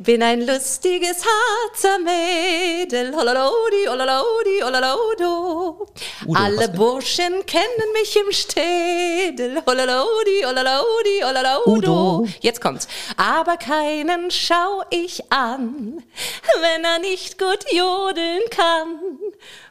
Bin ein lustiges Harzer Mädel, holalodi, holalodi, holalodo. Alle Burschen kennen mich im Städel, holalodi, holalodi, holalodo. Jetzt kommt's. Aber keinen schau ich an, wenn er nicht gut jodeln kann.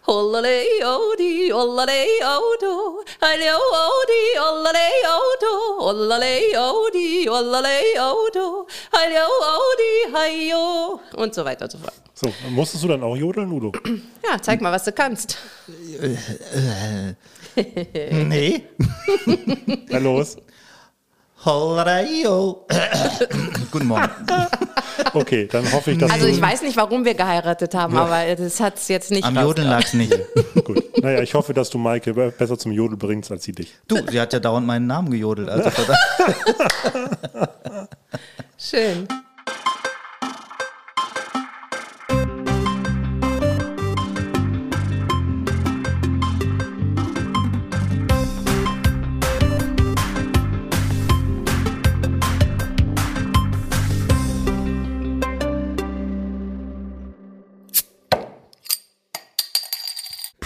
Hollale odi, hollale odo, halle odi, hollale odo, hollale odi, hollale odo, halle odi, hayo und so weiter und so fort. So, musstest du dann auch jodeln, Udo? Ja, zeig mal, was du kannst. Nee. Na los. Hollerayo. Guten Morgen. Okay, dann hoffe ich, dass Also ich weiß nicht, warum wir geheiratet haben, aber das hat's jetzt nicht Am Jodeln rausgehauen. lag's nicht. Gut. Naja, ich hoffe, dass du Maike be- besser zum Jodel bringst als sie dich. Du, sie hat ja dauernd meinen Namen gejodelt. Also Schön.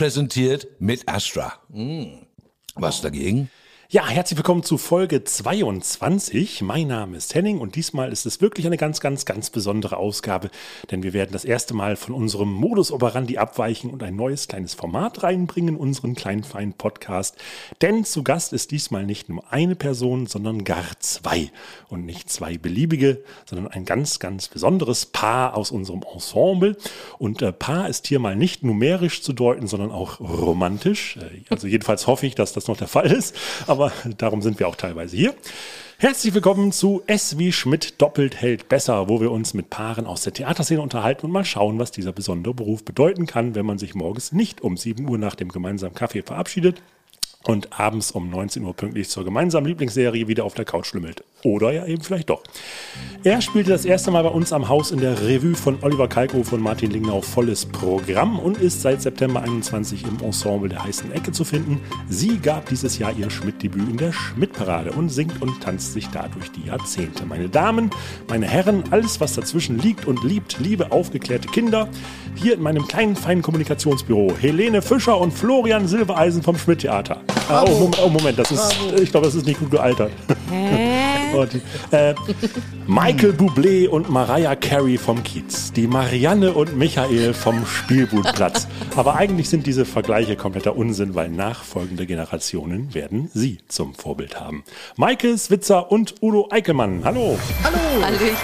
Präsentiert mit Astra. Mm. Was dagegen? Ja, herzlich willkommen zu Folge 22. Mein Name ist Henning und diesmal ist es wirklich eine ganz, ganz, ganz besondere Ausgabe, denn wir werden das erste Mal von unserem Modus operandi abweichen und ein neues kleines Format reinbringen, unseren kleinen feinen Podcast. Denn zu Gast ist diesmal nicht nur eine Person, sondern gar zwei. Und nicht zwei beliebige, sondern ein ganz, ganz besonderes Paar aus unserem Ensemble. Und äh, Paar ist hier mal nicht numerisch zu deuten, sondern auch romantisch. Äh, also jedenfalls hoffe ich, dass das noch der Fall ist. Aber darum sind wir auch teilweise hier. Herzlich willkommen zu S wie Schmidt doppelt hält besser, wo wir uns mit Paaren aus der Theaterszene unterhalten und mal schauen, was dieser besondere Beruf bedeuten kann, wenn man sich morgens nicht um 7 Uhr nach dem gemeinsamen Kaffee verabschiedet und abends um 19 Uhr pünktlich zur gemeinsamen Lieblingsserie wieder auf der Couch schlümmelt. Oder ja eben vielleicht doch. Er spielte das erste Mal bei uns am Haus in der Revue von Oliver Kalkofe und Martin Lingnau volles Programm und ist seit September 21 im Ensemble der heißen Ecke zu finden. Sie gab dieses Jahr ihr Schmidt-Debüt in der Schmidt-Parade und singt und tanzt sich dadurch die Jahrzehnte. Meine Damen, meine Herren, alles was dazwischen liegt und liebt, liebe aufgeklärte Kinder, hier in meinem kleinen feinen Kommunikationsbüro Helene Fischer und Florian Silbereisen vom Schmidt-Theater. Ah, oh, Moment, oh, Moment, das ist, ich glaube, das ist nicht gut gealtert. Oh, die, äh, Michael Bublé und Mariah Carey vom Kiez. Die Marianne und Michael vom Spielbudplatz. Aber eigentlich sind diese Vergleiche kompletter Unsinn, weil nachfolgende Generationen werden sie zum Vorbild haben. Michael Switzer und Udo Eickelmann. Hallo. Hallöchen.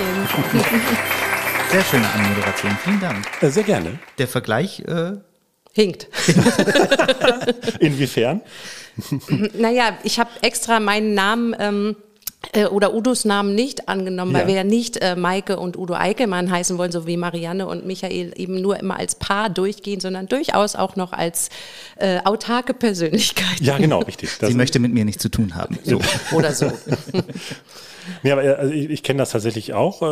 Sehr schöne Anmoderation. Vielen Dank. Äh, sehr gerne. Der Vergleich, äh, Hinkt. Inwiefern? Naja, ich habe extra meinen Namen ähm, äh, oder Udos Namen nicht angenommen, Ja. weil wir ja nicht äh, Maike und Udo Eickelmann heißen wollen, so wie Marianne und Michael eben nur immer als Paar durchgehen, sondern durchaus auch noch als äh, autarke Persönlichkeit Ja, genau, richtig. Das sie möchte mit mir nichts zu tun haben. So. oder so. Ja, aber äh, also ich, ich kenne das tatsächlich auch, äh,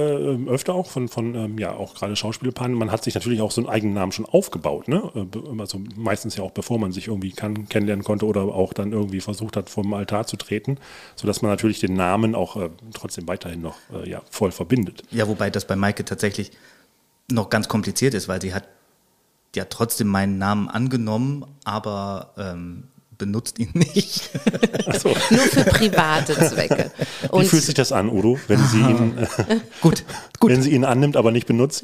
öfter auch von, von ähm, ja, auch gerade Schauspielpaaren. Man hat sich natürlich auch so einen eigenen Namen schon aufgebaut, ne? Also meistens ja auch bevor man sich irgendwie kann, kennenlernen konnte oder auch dann irgendwie versucht hat, vom Altar zu treten, sodass man natürlich den Namen auch äh, trotzdem weiterhin noch äh, ja, voll verbindet. Ja, wobei das bei Maike tatsächlich noch ganz kompliziert ist, weil sie hat ja trotzdem meinen Namen angenommen, aber ähm, benutzt ihn nicht. Achso. Nur für private Zwecke. Wie Und fühlt sich das an, Udo, wenn sie ihn, äh, gut, gut. wenn sie ihn annimmt, aber nicht benutzt?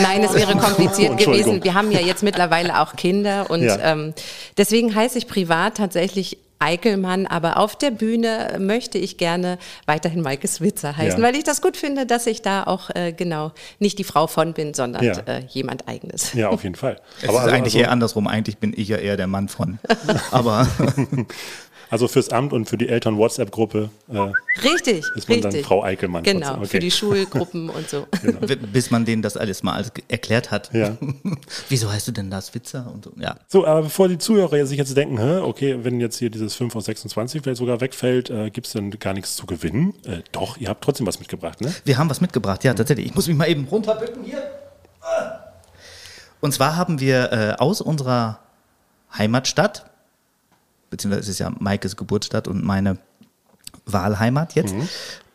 Nein, es wäre kompliziert gewesen. Wir haben ja jetzt mittlerweile auch Kinder und Ja. ähm, deswegen heiße ich privat tatsächlich Eickelmann, aber auf der Bühne möchte ich gerne weiterhin Maike Switzer heißen, Ja. weil ich das gut finde, dass ich da auch äh, genau nicht die Frau von bin, sondern Ja. äh, jemand eigenes. Ja, auf jeden Fall. Es ist also- eigentlich also, eher andersrum. Eigentlich bin ich ja eher der Mann von. Aber also fürs Amt und für die Eltern-WhatsApp-Gruppe äh, Richtig, ist man richtig. dann Frau Eickelmann. Genau, trotzdem. für die Schulgruppen und so. bis man denen das alles mal erklärt hat. Ja. Wieso heißt du denn das Witzer? Und so. Ja. So, aber bevor die Zuhörer sich jetzt denken, hä, okay, wenn jetzt hier dieses 5 aus 26 vielleicht sogar wegfällt, äh, gibt es dann gar nichts zu gewinnen? Äh, doch, ihr habt trotzdem was mitgebracht, ne? Wir haben was mitgebracht, ja, tatsächlich. Ich muss mich mal eben runterbücken hier. Und zwar haben wir äh, aus unserer Heimatstadt, beziehungsweise es ist ja Maikes Geburtsstadt und meine Wahlheimat jetzt,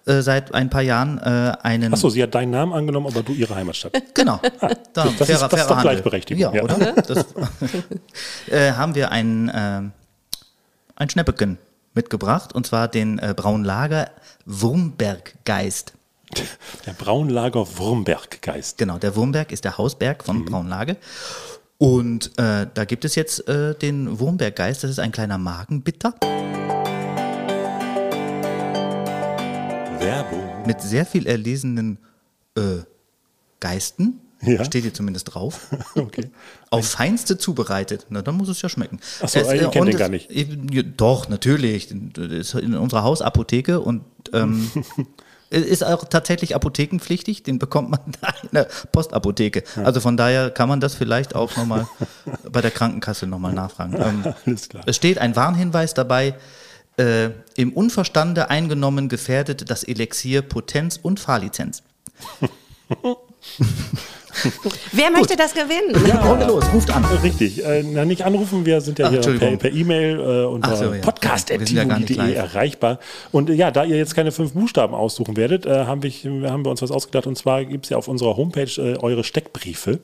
äh, seit ein paar Jahren äh, einen. Achso, sie hat deinen Namen angenommen, aber du ihre Heimatstadt. Genau. Da, das ist- das ist doch Handel. Gleichberechtigung, Ja, ja. oder? Das, äh, haben wir ein, äh, ein Schnäppeken mitgebracht und zwar den äh, Braunlager Wurmberggeist. Der Braunlager Wurmberggeist. Genau, der Wurmberg ist der Hausberg von Braunlage. Und äh, da gibt es jetzt äh, den Wurmberggeist, das ist ein kleiner Magenbitter Werbung. mit sehr viel erlesenen äh, Geisten. Ja. Steht hier zumindest drauf. Okay. Auf feinste zubereitet. Na, dann muss es ja schmecken. Ach so, Es, ihr äh, kennt und den gar nicht. Ja, Doch, natürlich. Das ist in unserer Hausapotheke und ähm, ist auch tatsächlich apothekenpflichtig. Den bekommt man da in der Postapotheke. Also von daher kann man das vielleicht auch nochmal bei der Krankenkasse nochmal nachfragen. Ähm, Alles klar. es steht ein Warnhinweis dabei. Äh, Im Unverstande eingenommen gefährdet das Elixier Potenz und Fahrlizenz. Wer möchte das gewinnen? Runde los, ruft an. Richtig. Äh, na, nicht anrufen, wir sind ja Ach, hier per E-Mail äh, unter so, ja. Sind ja erreichbar. Und äh, ja, da ihr jetzt keine fünf Buchstaben aussuchen werdet, äh, haben, wir, haben wir uns was ausgedacht. Und zwar gibt es ja auf unserer Homepage äh, eure Steckbriefe.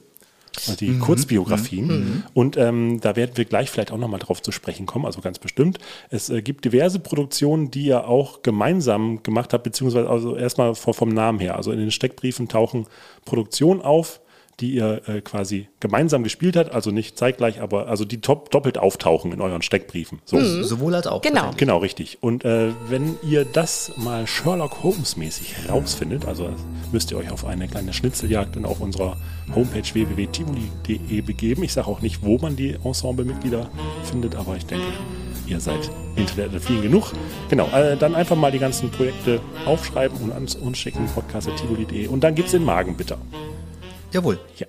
also Die Mhm. Kurzbiografien. Und ähm, da werden wir gleich vielleicht auch nochmal drauf zu sprechen kommen, also ganz bestimmt. Es äh, gibt diverse Produktionen, die ihr auch gemeinsam gemacht habt, beziehungsweise also erstmal vom Namen her. Also in den Steckbriefen tauchen Produktionen auf, die ihr äh, quasi gemeinsam gespielt habt, also nicht zeitgleich, aber also die top, doppelt auftauchen in euren Steckbriefen. So. Sowohl als auch. Genau. Genau, richtig. Und äh, wenn ihr das mal Sherlock Holmes-mäßig herausfindet, also müsst ihr euch auf eine kleine Schnitzeljagd dann auf unserer Homepage www.tivoli.de begeben. Ich sage auch nicht, wo man die Ensemblemitglieder findet, aber ich denke, ihr seid internetaffin genug. Genau, äh, dann einfach mal die ganzen Projekte aufschreiben und ans uns schicken, podcast.tivoli.de. Und dann gibt es den Magenbitter. Jawohl. Ja.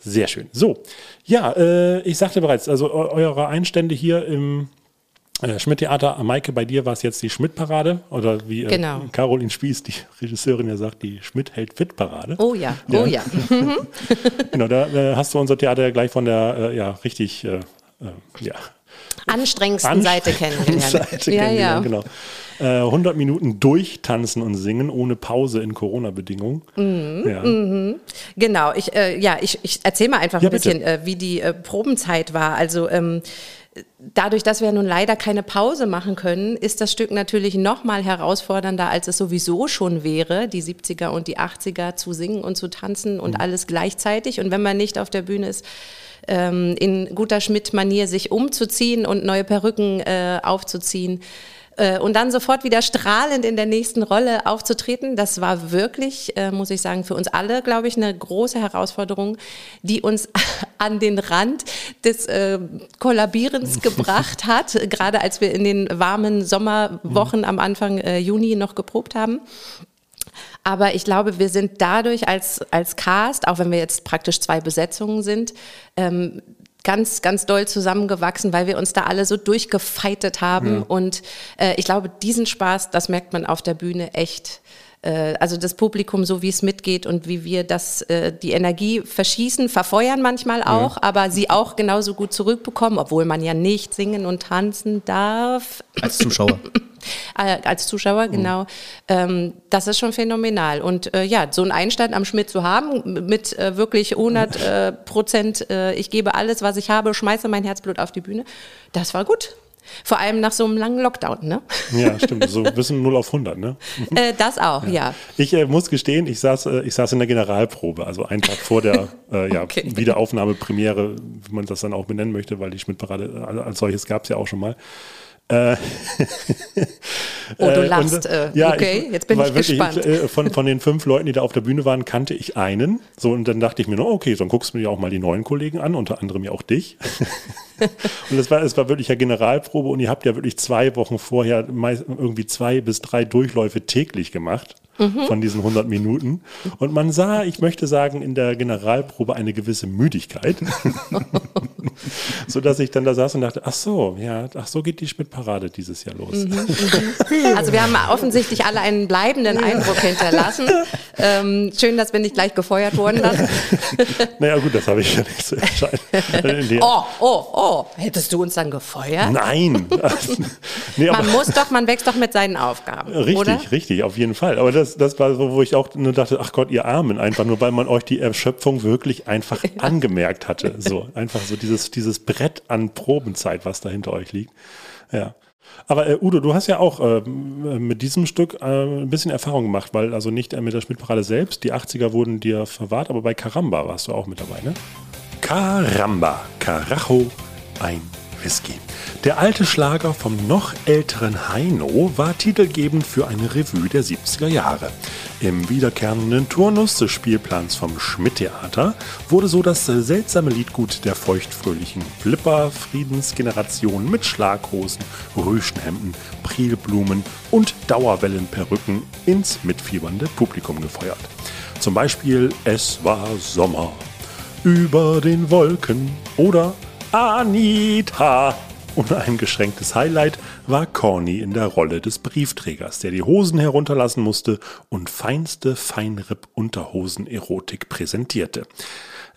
Sehr schön. So, ja, äh, ich sagte bereits, also eu eure Einstände hier im äh, Schmidt-Theater, Maike, bei dir war es jetzt die Schmidt-Parade oder wie äh, Genau. Caroline Spieß, die Regisseurin, ja sagt, die Schmidt-Hält-Fit-Parade. Oh ja, oh ja. Genau, da äh, hast du unser Theater ja gleich von der, äh, ja, richtig, äh, äh, ja, Anstrengendsten Seite kennengelernt. Seite ja, ja. kennengelernt, genau. Äh, 100 Minuten durchtanzen und singen ohne Pause in Corona-Bedingungen. Mhm, ja. Genau, ich, äh, ja, ich, ich erzähle mal einfach Ja, ein bisschen, äh, wie die äh, Probenzeit war. Also ähm, dadurch, dass wir nun leider keine Pause machen können, ist das Stück natürlich noch mal herausfordernder, als es sowieso schon wäre, die 70er und die 80er zu singen und zu tanzen und alles gleichzeitig. Und wenn man nicht auf der Bühne ist, ähm, in guter Schmidt-Manier sich umzuziehen und neue Perücken äh, aufzuziehen. Äh, Und dann sofort wieder strahlend in der nächsten Rolle aufzutreten, das war wirklich, äh, muss ich sagen, für uns alle, glaube ich, eine große Herausforderung, die uns an den Rand des äh, Kollabierens gebracht hat, gerade als wir in den warmen Sommerwochen am Anfang äh, Juni noch geprobt haben. Aber ich glaube, wir sind dadurch als, als Cast, auch wenn wir jetzt praktisch zwei Besetzungen sind, ähm, ganz, ganz doll zusammengewachsen, weil wir uns da alle so durchgefeitet haben. Und äh, ich glaube, diesen Spaß, das merkt man auf der Bühne echt. Äh, also das Publikum, so wie es mitgeht und wie wir das, äh, die Energie verschießen, verfeuern manchmal auch, aber sie auch genauso gut zurückbekommen, obwohl man ja nicht singen und tanzen darf. Als Zuschauer. Äh, als Zuschauer, genau. Ähm, das ist schon phänomenal. Und äh, ja, so einen Einstand am Schmidt zu haben, mit äh, wirklich 100 äh, Prozent, äh, ich gebe alles, was ich habe, schmeiße mein Herzblut auf die Bühne, das war gut. Vor allem nach so einem langen Lockdown, ne? ja, stimmt. So ein bisschen 0 auf 100, ne? Äh, das auch, ja. Ich äh, muss gestehen, ich saß, äh, ich saß in der Generalprobe, also einen Tag vor der äh, ja, Okay. Wiederaufnahme, Premiere, wie man das dann auch benennen möchte, weil die Schmidt-Parade als solches gab es ja auch schon mal. Äh, Oh, du äh, lachst. Äh, okay, jetzt bin ich wirklich, gespannt. äh, von, von den fünf Leuten, die da auf der Bühne waren, kannte ich einen. So, und dann dachte ich mir, no, okay, dann guckst du mir auch mal die neuen Kollegen an, unter anderem ja auch dich. und es war, es war wirklich ja Generalprobe und ihr habt ja wirklich zwei Wochen vorher irgendwie zwei bis drei Durchläufe täglich gemacht. Mhm. Von diesen 100 Minuten. Und man sah, ich möchte sagen, in der Generalprobe eine gewisse Müdigkeit. so dass ich dann da saß und dachte, ach so, ja, ach so geht die Schmidt-Parade dieses Jahr los. Also wir haben offensichtlich alle einen bleibenden Eindruck hinterlassen. ähm, schön, dass wir nicht gleich gefeuert wurden. Dann. naja, gut, das habe ich ja nicht so entscheiden. oh, oh, oh, hättest du uns dann gefeuert? Nein. nee, man muss doch, man wächst doch mit seinen Aufgaben. Richtig, oder? richtig, auf jeden Fall. Aber das, das war so, wo ich auch nur dachte, ach Gott, ihr Armen, einfach nur, weil man euch die Erschöpfung wirklich einfach ja. angemerkt hatte. So, einfach so dieses, dieses Brett an Probenzeit, was da hinter euch liegt. Ja. Aber äh, Udo, du hast ja auch äh, mit diesem Stück äh, ein bisschen Erfahrung gemacht, weil also nicht äh, mit der Schmidtparade selbst, die 80er wurden dir verwahrt, aber bei Caramba warst du auch mit dabei, ne? Caramba, Carajo, ein Whisky. Der alte Schlager vom noch älteren Heino war titelgebend für eine Revue der 70er Jahre. Im wiederkehrenden Turnus des Spielplans vom Schmidt-Theater wurde so das seltsame Liedgut der feuchtfröhlichen Flipper-Friedensgeneration mit Schlaghosen, Rüschenhemden, Prilblumen und Dauerwellenperücken ins mitfiebernde Publikum gefeuert. Zum Beispiel Es war Sommer über den Wolken oder Anita. Und ein geschränktes Highlight war Corny in der Rolle des Briefträgers, der die Hosen herunterlassen musste und feinste Feinripp-Unterhosen-Erotik präsentierte.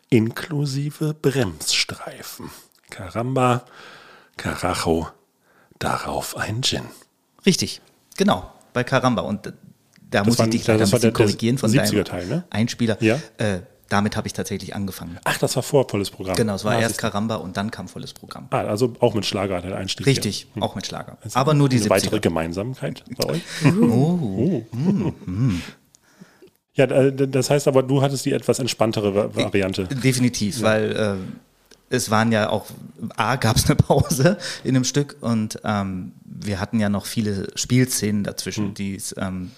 Inklusive Bremsstreifen. Caramba, Carajo, darauf ein Gin. Richtig, genau, bei Caramba. Und da das muss ich dich leider ein bisschen korrigieren von deinem Teil, ne? Einspieler. Ja? Äh, damit habe ich tatsächlich angefangen. Ach, das war vor volles Programm. Genau, es war ah, erst Karamba und dann kam volles Programm. Ah, also auch mit Schlager der Einstieg. Richtig, hm. auch mit Schlager. Also Aber nur diese weitere Gemeinsamkeit bei euch. oh. oh. Mm. Ja, das heißt aber, du hattest die etwas entspanntere Variante. Definitiv, ja. weil äh, es waren ja auch, A, gab es eine Pause in dem Stück und ähm, wir hatten ja noch viele Spielszenen dazwischen, hm. die es ähm,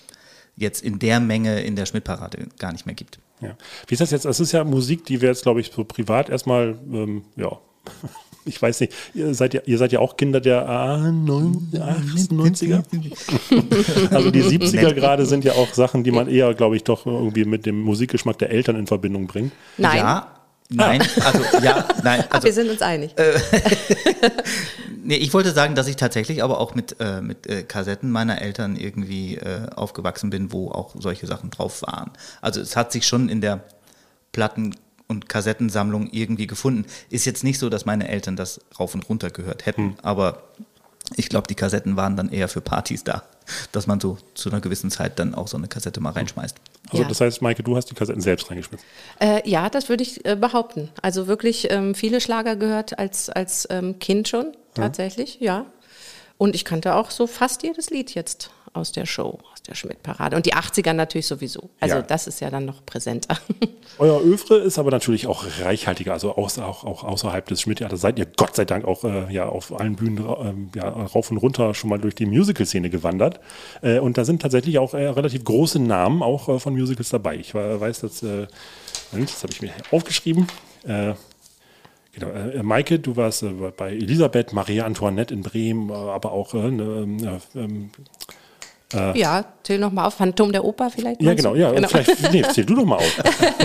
jetzt in der Menge in der Schmidtparade gar nicht mehr gibt. Ja. Wie ist das jetzt? Das ist ja Musik, die wir jetzt, glaube ich, so privat erstmal, ähm, ja, ich weiß nicht, ihr seid ja, ihr seid ja auch Kinder der 90er. also die 70er gerade sind ja auch Sachen, die man eher, glaube ich, doch irgendwie mit dem Musikgeschmack der Eltern in Verbindung bringt. Nein. Ja, Nein, also ja, nein. Also, wir sind uns einig. Äh, nee, ich wollte sagen, dass ich tatsächlich aber auch mit, äh, mit äh, Kassetten meiner Eltern irgendwie äh, aufgewachsen bin, wo auch solche Sachen drauf waren. Also es hat sich schon in der Platten- und Kassettensammlung irgendwie gefunden. Ist jetzt nicht so, dass meine Eltern das rauf und runter gehört hätten, hm. aber ich glaube, die Kassetten waren dann eher für Partys da, dass man so zu einer gewissen Zeit dann auch so eine Kassette mal reinschmeißt. Also ja. das heißt, Maike, du hast die Kassetten selbst reingeschmissen? Äh, ja, das würde ich äh, behaupten. Also wirklich ähm, viele Schlager gehört als, als ähm, Kind schon, tatsächlich, ja. ja. Und ich kannte auch so fast jedes Lied jetzt aus der Show, aus der Schmidt-Parade. Und die 80er natürlich sowieso. Also ja. das ist ja dann noch präsenter. Euer Övre ist aber natürlich auch reichhaltiger, also auch, auch, auch außerhalb des Schmidt-Theaters seid ihr Gott sei Dank auch äh, ja, auf allen Bühnen äh, ja, rauf und runter schon mal durch die Musical-Szene gewandert. Äh, und da sind tatsächlich auch äh, relativ große Namen auch äh, von Musicals dabei. Ich weiß, dass, äh, das habe ich mir aufgeschrieben, Genau, äh, Maike, du warst äh, bei Elisabeth, Maria Antoinette in Bremen, äh, aber auch äh, ne, ähm, äh, ja, zähl noch mal auf. Phantom der Oper vielleicht? Ja, genau. Ja, genau. Vielleicht, nee, zähl du doch mal auf.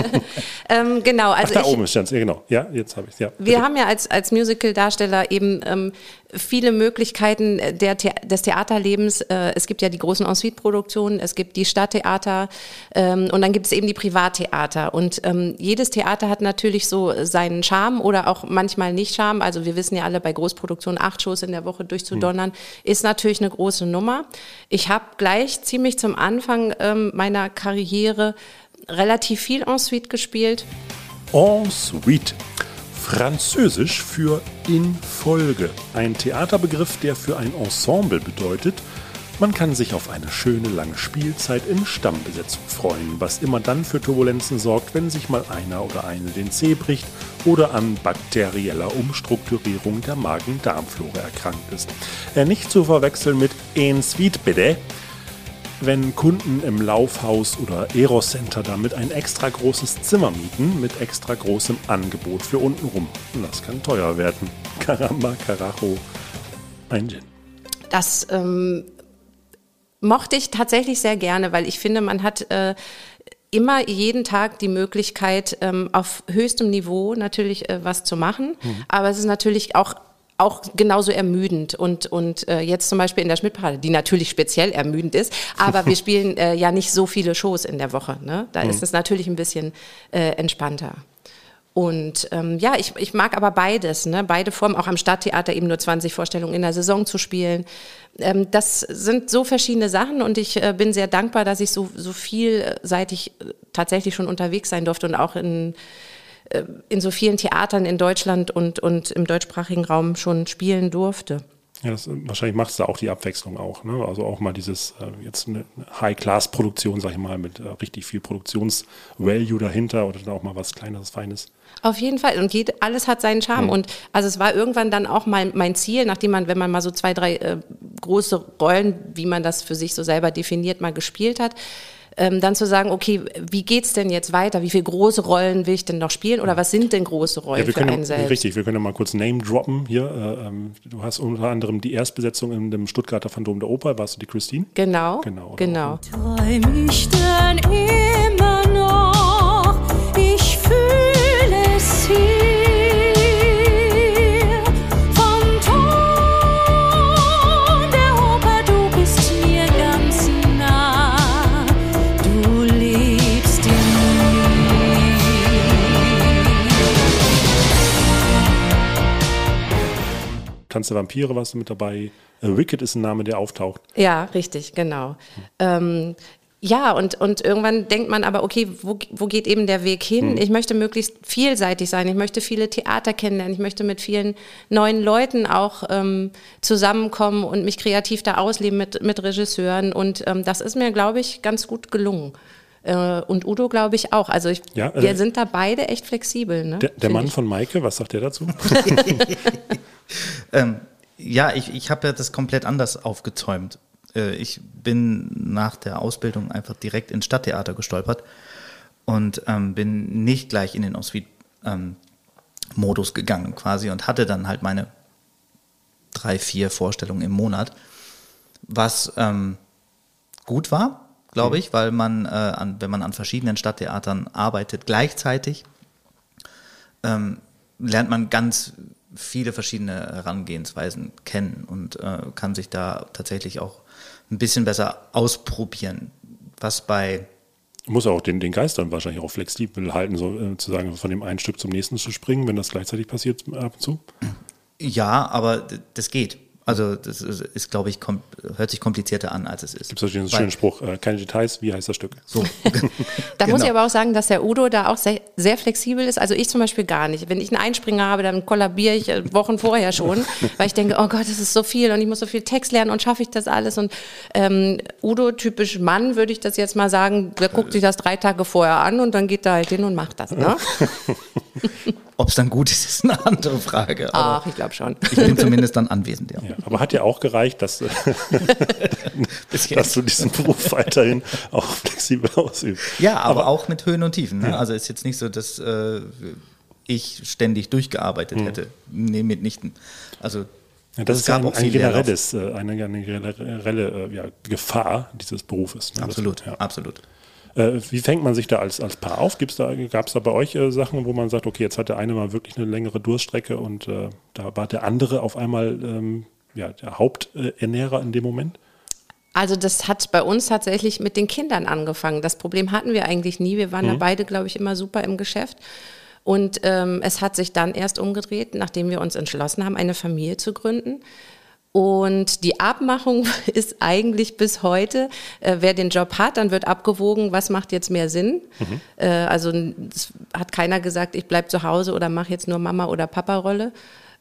ähm, genau. Also Ach, da ich, oben ist es. Ja, genau. Ja, jetzt habe ich es. Ja, wir haben ja als, als Musical-Darsteller eben ähm, viele Möglichkeiten der, des Theaterlebens. Äh, es gibt ja die großen Ensuite-Produktionen, es gibt die Stadttheater ähm, und dann gibt es eben die Privattheater. Und ähm, jedes Theater hat natürlich so seinen Charme oder auch manchmal nicht Charme. Also wir wissen ja alle, bei Großproduktionen acht Shows in der Woche durchzudonnern, hm. ist natürlich eine große Nummer. Ich habe gleich ziemlich zum Anfang ähm, meiner Karriere relativ viel Ensuite gespielt. Ensuite. Französisch für in Folge. Ein Theaterbegriff, der für ein Ensemble bedeutet, man kann sich auf eine schöne lange Spielzeit in Stammbesetzung freuen, was immer dann für Turbulenzen sorgt, wenn sich mal einer oder eine den Zeh bricht oder an bakterieller Umstrukturierung der Magen-Darm-Flora erkrankt ist. Er nicht zu verwechseln mit en suite bitte, wenn Kunden im Laufhaus oder Eros-Center damit ein extra großes Zimmer mieten mit extra großem Angebot für untenrum. Das kann teuer werden. Caramba, Carajo, ein Gin. Das ähm, mochte ich tatsächlich sehr gerne, weil ich finde, man hat äh, immer jeden Tag die Möglichkeit, ähm, auf höchstem Niveau natürlich äh, was zu machen. Mhm. Aber es ist natürlich auch auch genauso ermüdend und, und äh, jetzt zum Beispiel in der Schmidtparade, die natürlich speziell ermüdend ist, aber wir spielen äh, ja nicht so viele Shows in der Woche. Ne? Da mhm. ist es natürlich ein bisschen äh, entspannter. Und ähm, ja, ich, ich mag aber beides, ne? beide Formen, auch am Stadttheater eben nur 20 Vorstellungen in der Saison zu spielen. Ähm, das sind so verschiedene Sachen und ich äh, bin sehr dankbar, dass ich so, so vielseitig äh, tatsächlich schon unterwegs sein durfte und auch in in so vielen Theatern in Deutschland und, und im deutschsprachigen Raum schon spielen durfte. Ja, das, wahrscheinlich macht es da auch die Abwechslung auch. Ne? Also auch mal dieses, äh, jetzt eine High-Class-Produktion, sag ich mal, mit äh, richtig viel Produktionsvalue dahinter oder dann auch mal was Kleineres, Feines. Auf jeden Fall. Und geht, alles hat seinen Charme. Mhm. Und also es war irgendwann dann auch mein, mein Ziel, nachdem man, wenn man mal so zwei, drei äh, große Rollen, wie man das für sich so selber definiert, mal gespielt hat, ähm, dann zu sagen, okay, wie geht's denn jetzt weiter? Wie viele große Rollen will ich denn noch spielen? Oder was sind denn große Rollen ja, für können, einen selbst? Richtig, wir können ja mal kurz Name droppen hier. Äh, ähm, du hast unter anderem die Erstbesetzung in dem Stuttgarter Phantom der Oper, warst du die Christine? Genau. Genau. genau. Träum ich denn Tanz der Vampire warst du mit dabei. Äh, Wicked ist ein Name, der auftaucht. Ja, richtig, genau. Ähm, ja, und, und irgendwann denkt man aber, okay, wo, wo geht eben der Weg hin? Hm. Ich möchte möglichst vielseitig sein. Ich möchte viele Theater kennenlernen. Ich möchte mit vielen neuen Leuten auch ähm, zusammenkommen und mich kreativ da ausleben mit, mit Regisseuren. Und ähm, das ist mir, glaube ich, ganz gut gelungen. Äh, und Udo, glaube ich, auch. Also ich, ja, äh, wir sind da beide echt flexibel. Ne? Der, der Mann ich. von Maike, was sagt der dazu? ähm, ja, ich, ich habe ja das komplett anders aufgezäumt. Äh, ich bin nach der Ausbildung einfach direkt ins Stadttheater gestolpert und ähm, bin nicht gleich in den Ensuite-Modus ähm, gegangen quasi und hatte dann halt meine drei, vier Vorstellungen im Monat, was ähm, gut war, glaube mhm. ich, weil man, äh, an, wenn man an verschiedenen Stadttheatern arbeitet gleichzeitig, ähm, lernt man ganz viele verschiedene Herangehensweisen kennen und äh, kann sich da tatsächlich auch ein bisschen besser ausprobieren. Was bei muss auch den, den Geist dann wahrscheinlich auch flexibel halten, so äh, zu sagen, von dem einen Stück zum nächsten zu springen, wenn das gleichzeitig passiert ab und zu. Ja, aber das geht. Also das ist, ist glaube ich, hört sich komplizierter an, als es ist. Gibt es einen schönen Spruch, äh, keine Details, wie heißt das Stück? So. da genau. muss ich aber auch sagen, dass der Udo da auch sehr, sehr, flexibel ist. Also ich zum Beispiel gar nicht. Wenn ich einen Einspringer habe, dann kollabiere ich äh, Wochen vorher schon, weil ich denke, oh Gott, das ist so viel und ich muss so viel Text lernen und schaffe ich das alles. Und ähm, Udo, typisch Mann, würde ich das jetzt mal sagen, der guckt sich das drei Tage vorher an und dann geht er halt hin und macht das. Ne? Ob es dann gut ist, ist eine andere Frage. Ach, ich glaube schon. Ich bin zumindest dann anwesend, ja. ja aber hat ja auch gereicht, dass, dass du diesen Beruf weiterhin auch flexibel ausübst. Ja, aber, aber auch mit Höhen und Tiefen. Ne? Ja. Also ist jetzt nicht so, dass äh, ich ständig durchgearbeitet hm. hätte. Nee, mitnichten. Also ja, das ist ja ein, ein generelles, äh, eine, eine generelle äh, ja, Gefahr dieses Berufes. Ne? Absolut, ja. absolut. Äh, wie fängt man sich da als, als Paar auf? da, Gab es da bei euch äh, Sachen, wo man sagt, okay, jetzt hat der eine mal wirklich eine längere Durststrecke und äh, da war der andere auf einmal ähm, ja, der Haupternährer in dem Moment? Also das hat bei uns tatsächlich mit den Kindern angefangen. Das Problem hatten wir eigentlich nie. Wir waren mhm. da beide, glaube ich, immer super im Geschäft. Und ähm, es hat sich dann erst umgedreht, nachdem wir uns entschlossen haben, eine Familie zu gründen. Und die Abmachung ist eigentlich bis heute, äh, wer den Job hat, dann wird abgewogen, was macht jetzt mehr Sinn. Mhm. Äh, also es hat keiner gesagt, ich bleibe zu Hause oder mache jetzt nur Mama- oder Papa-Rolle.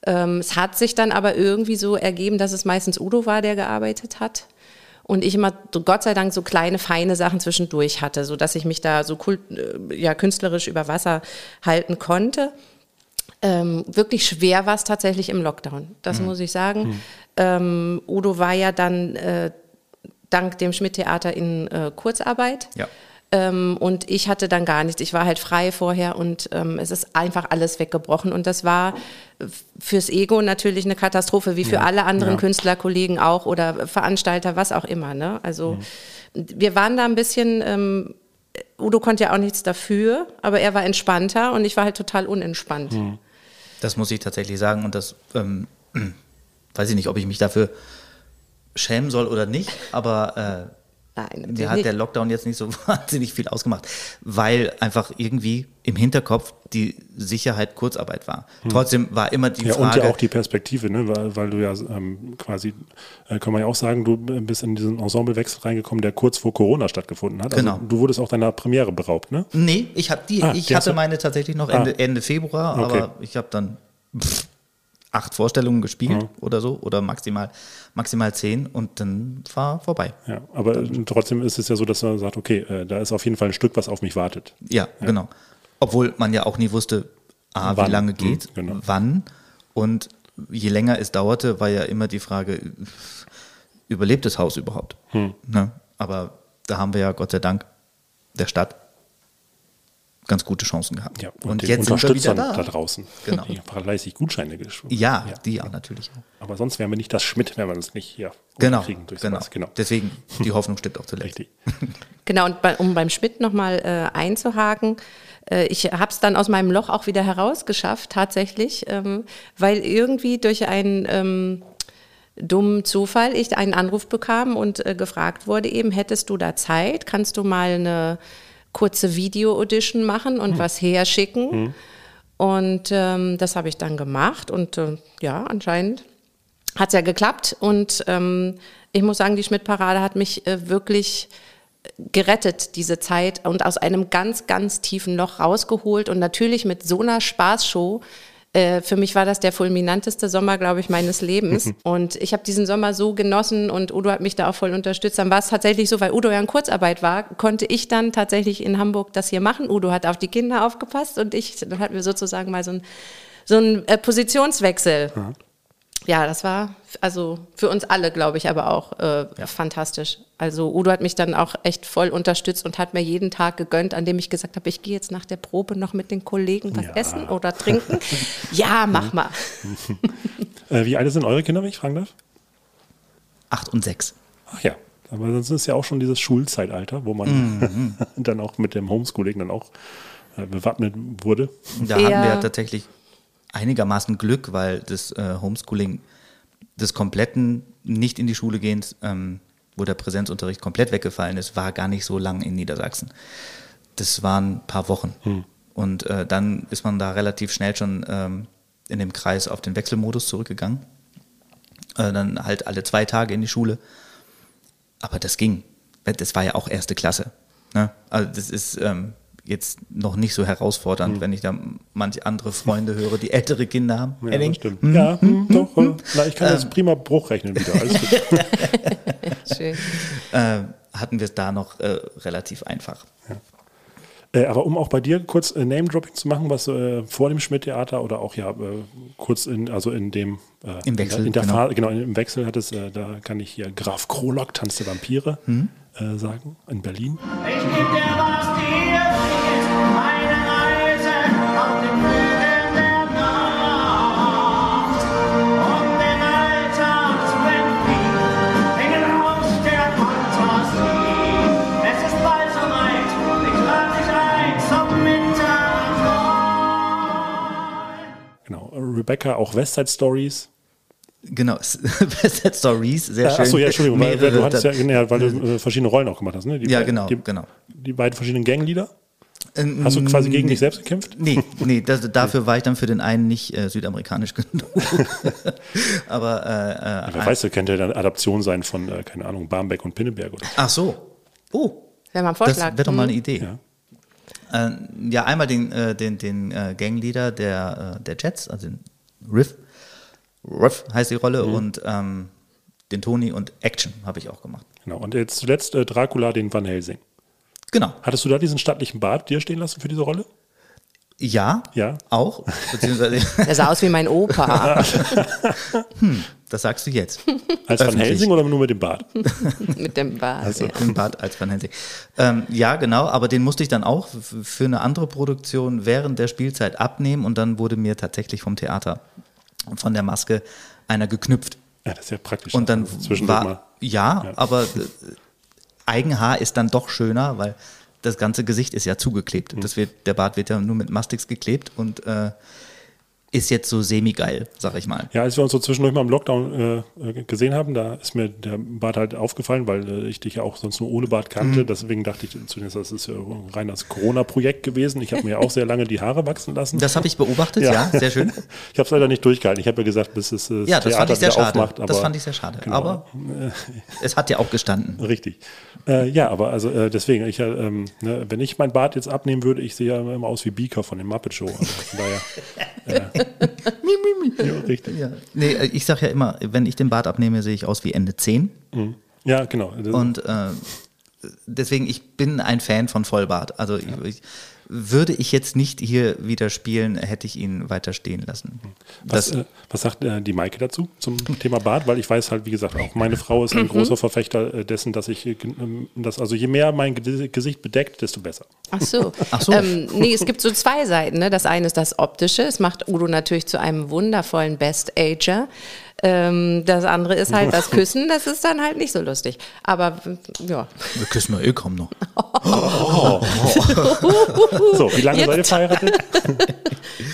Ähm, es hat sich dann aber irgendwie so ergeben, dass es meistens Udo war, der gearbeitet hat. Und ich immer, Gott sei Dank, so kleine, feine Sachen zwischendurch hatte, sodass ich mich da so kult, äh, ja, künstlerisch über Wasser halten konnte. Ähm, wirklich schwer war es tatsächlich im Lockdown, das mhm. muss ich sagen. Mhm. Ähm, Udo war ja dann äh, dank dem Schmidt-Theater in äh, Kurzarbeit. Ja. Ähm, und ich hatte dann gar nichts. Ich war halt frei vorher und ähm, es ist einfach alles weggebrochen. Und das war fürs Ego natürlich eine Katastrophe, wie für ja. alle anderen ja. Künstlerkollegen auch oder Veranstalter, was auch immer. Ne? Also mhm. wir waren da ein bisschen, ähm, Udo konnte ja auch nichts dafür, aber er war entspannter und ich war halt total unentspannt. Mhm. Das muss ich tatsächlich sagen und das ähm, weiß ich nicht, ob ich mich dafür schämen soll oder nicht, aber Nein, natürlich mir hat der Lockdown jetzt nicht so wahnsinnig viel ausgemacht, weil einfach irgendwie im Hinterkopf die Sicherheit Kurzarbeit war. Trotzdem war immer die Hm. Ja, und Frage, ja auch die Perspektive, ne? weil, weil du ja ähm, quasi, äh, kann man ja auch sagen, du bist in diesen Ensemblewechsel reingekommen, der kurz vor Corona stattgefunden hat. Genau. Also, du wurdest auch deiner Premiere beraubt, ne? Nee, ich, hab die, Ah, ich hatte meine tatsächlich noch Ende, Ah. Ende Februar, Okay. aber ich habe dann pff, acht Vorstellungen gespielt oder so oder maximal, maximal zehn und dann war vorbei. Ja, aber trotzdem ist es ja so, dass man sagt, okay, äh, da ist auf jeden Fall ein Stück, was auf mich wartet. Ja, genau. Obwohl man ja auch nie wusste, A, Wann. wie lange geht, genau. wann und je länger es dauerte, war ja immer die Frage, überlebt das Haus überhaupt? Hm. Ne? Aber da haben wir ja Gott sei Dank der Stadt ganz gute Chancen gehabt. Ja, und den jetzt sind wir wieder Unterstützern da. da. draußen, Genau. die fleißig Gutscheine geschrieben. Ja, die auch natürlich auch. Aber sonst wären wir nicht das Schmidt, wenn wir das nicht hier Genau, kriegen durch genau. genau. Deswegen, die Hoffnung stirbt auch zuletzt. Richtig. Genau, und bei, um beim Schmidt nochmal äh, einzuhaken, äh, ich habe es dann aus meinem Loch auch wieder herausgeschafft, tatsächlich, ähm, weil irgendwie durch einen ähm, dummen Zufall ich einen Anruf bekam und äh, gefragt wurde eben, hättest du da Zeit, kannst du mal eine kurze Video-Audition machen und was herschicken? Und ähm, das habe ich dann gemacht und äh, ja, anscheinend hat es ja geklappt und ähm, ich muss sagen, die Schmidt-Parade hat mich äh, wirklich gerettet, diese Zeit und aus einem ganz, ganz tiefen Loch rausgeholt und natürlich mit so einer Spaßshow. Äh, für mich war das der fulminanteste Sommer, glaube ich, meines Lebens. Und ich habe diesen Sommer so genossen und Udo hat mich da auch voll unterstützt. Dann war es tatsächlich so, weil Udo ja in Kurzarbeit war, konnte ich dann tatsächlich in Hamburg das hier machen. Udo hat auf die Kinder aufgepasst und ich, dann hatten wir sozusagen mal so ein so ein äh, Positionswechsel. Ja, das war also für uns alle, glaube ich, aber auch äh, fantastisch. Also Udo hat mich dann auch echt voll unterstützt und hat mir jeden Tag gegönnt, an dem ich gesagt habe, ich gehe jetzt nach der Probe noch mit den Kollegen was Ja. essen oder trinken. ja, mach mal. Äh, wie alt sind eure Kinder, wenn ich fragen darf? Acht und sechs. Ach ja, aber sonst ist ja auch schon dieses Schulzeitalter, wo man Mhm. dann auch mit dem Homeschooling dann auch äh, bewappnet wurde. Da Ja. hatten wir tatsächlich einigermaßen Glück, weil das äh, Homeschooling des kompletten nicht in die Schule gehens, ähm, wo der Präsenzunterricht komplett weggefallen ist, war gar nicht so lang in Niedersachsen. Das waren ein paar Wochen. Und äh, dann ist man da relativ schnell schon ähm, in dem Kreis auf den Wechselmodus zurückgegangen. Äh, dann halt alle zwei Tage in die Schule. Aber das ging. Das war ja auch erste Klasse. Ne? Also das ist ähm, jetzt noch nicht so herausfordernd, wenn ich da manche andere Freunde höre, die ältere Kinder haben. Ja, Henning? das stimmt. Ja, hm, doch. Äh, na, ich kann Ähm. jetzt prima Bruch rechnen wieder. Alles gut. Schön. Äh, hatten wir es da noch äh, relativ einfach. Äh, aber um auch bei dir kurz äh, Name-Dropping zu machen, was äh, vor dem Schmidt-Theater oder auch ja äh, kurz in, also in dem äh, Im Wechsel, in der, genau. Phase, genau, im Wechsel hat es, äh, da kann ich hier Graf Krolok, Tanz der Vampire Hm? äh, sagen, in Berlin. Ich geb dir was Rebecca, auch Westside Stories. Genau, Best Stories, sehr Äh, schön. Achso, ja, Entschuldigung, weil, Mehrere du hattest ja, ja, weil du äh, verschiedene Rollen auch gemacht hast, ne? Die Ja, beiden- genau, die, genau. Die beiden verschiedenen Ganglieder. Ähm, Hast du quasi gegen nee. dich selbst gekämpft? Nee, nee das, dafür war ich dann für den einen nicht äh, südamerikanisch genug. Aber, äh, äh, Wer weiß, könnte ja eine Adaption sein von, äh, keine Ahnung, Barmbek und Pinneberg oder so. ach so. Oh, Wäre mal ein das Vorschlag. wäre doch mal eine Mhm. Idee. Ja. Äh, ja, einmal den, äh, den, den äh, Gangleader der, äh, der Jets, also den Riff. Riff heißt die Rolle Mhm. und ähm, den Tony und Action habe ich auch gemacht. Genau. Und jetzt zuletzt äh, Dracula, den Van Helsing. Genau. Hattest du da diesen stattlichen Bart dir stehen lassen für diese Rolle? Ja, Ja. auch. Beziehungsweise, Der sah aus wie mein Opa das sagst du jetzt. Als Van Öffentlich. Helsing oder nur mit dem Bart? mit dem Bart. Also ja. im Bad als Van Helsing. Ähm, ja, genau, aber den musste ich dann auch für eine andere Produktion während der Spielzeit abnehmen und dann wurde mir tatsächlich vom Theater von der Maske einer geknüpft. Ja, das ist ja praktisch. Und dann Also war, mal. ja, Ja. aber äh, Eigenhaar ist dann doch schöner, weil das ganze Gesicht ist ja zugeklebt. Mhm. Das wird, der Bart wird ja nur mit Mastix geklebt und äh, ist jetzt so semi-geil, sag ich mal. Ja, als wir uns so zwischendurch mal im Lockdown äh, äh, gesehen haben, da ist mir der Bart halt aufgefallen, weil äh, ich dich ja auch sonst nur ohne Bart kannte. Deswegen dachte ich zunächst, das ist ja rein das Corona-Projekt gewesen. Ich habe mir ja auch sehr lange die Haare wachsen lassen. Das habe ich beobachtet, ja. sehr schön. Ich habe es leider nicht durchgehalten. Ich habe ja gesagt, bis es äh, Ja, das fand Theater ich sehr schade. aufmacht. Aber das fand ich sehr schade. Genau. Aber es hat ja auch gestanden. Richtig. Äh, ja, aber also äh, deswegen, ich, äh, ähm, ne, wenn ich mein Bart jetzt abnehmen würde, ich sehe ja immer aus wie Beaker von dem Muppet Show. Also von daher. Ja, richtig. Ja. Nee, äh, ich sag ja immer, wenn ich den Bart abnehme, sehe ich aus wie Ende 10. Ja, genau. Das- Und äh, deswegen, ich bin ein Fan von Vollbart. Also ich, ich, würde ich jetzt nicht hier wieder spielen, hätte ich ihn weiter stehen lassen. Was, Das, äh, was sagt äh, die Maike dazu zum Thema Bart? Weil ich weiß halt, wie gesagt, auch meine Frau ist ein Mhm. großer Verfechter äh, dessen, dass ich, äh, ähm, dass also je mehr mein Ge- Gesicht bedeckt, desto besser. Ach so. Ach so. Ähm, nee, es gibt so zwei Seiten. Ne? Das eine ist das Optische. Es macht Udo natürlich zu einem wundervollen Best-Ager. Ähm, das andere ist halt das Küssen. Das ist dann halt nicht so lustig. Aber ja. wir küssen wir eh kaum noch. So, wie lange seid ihr Jetzt. verheiratet?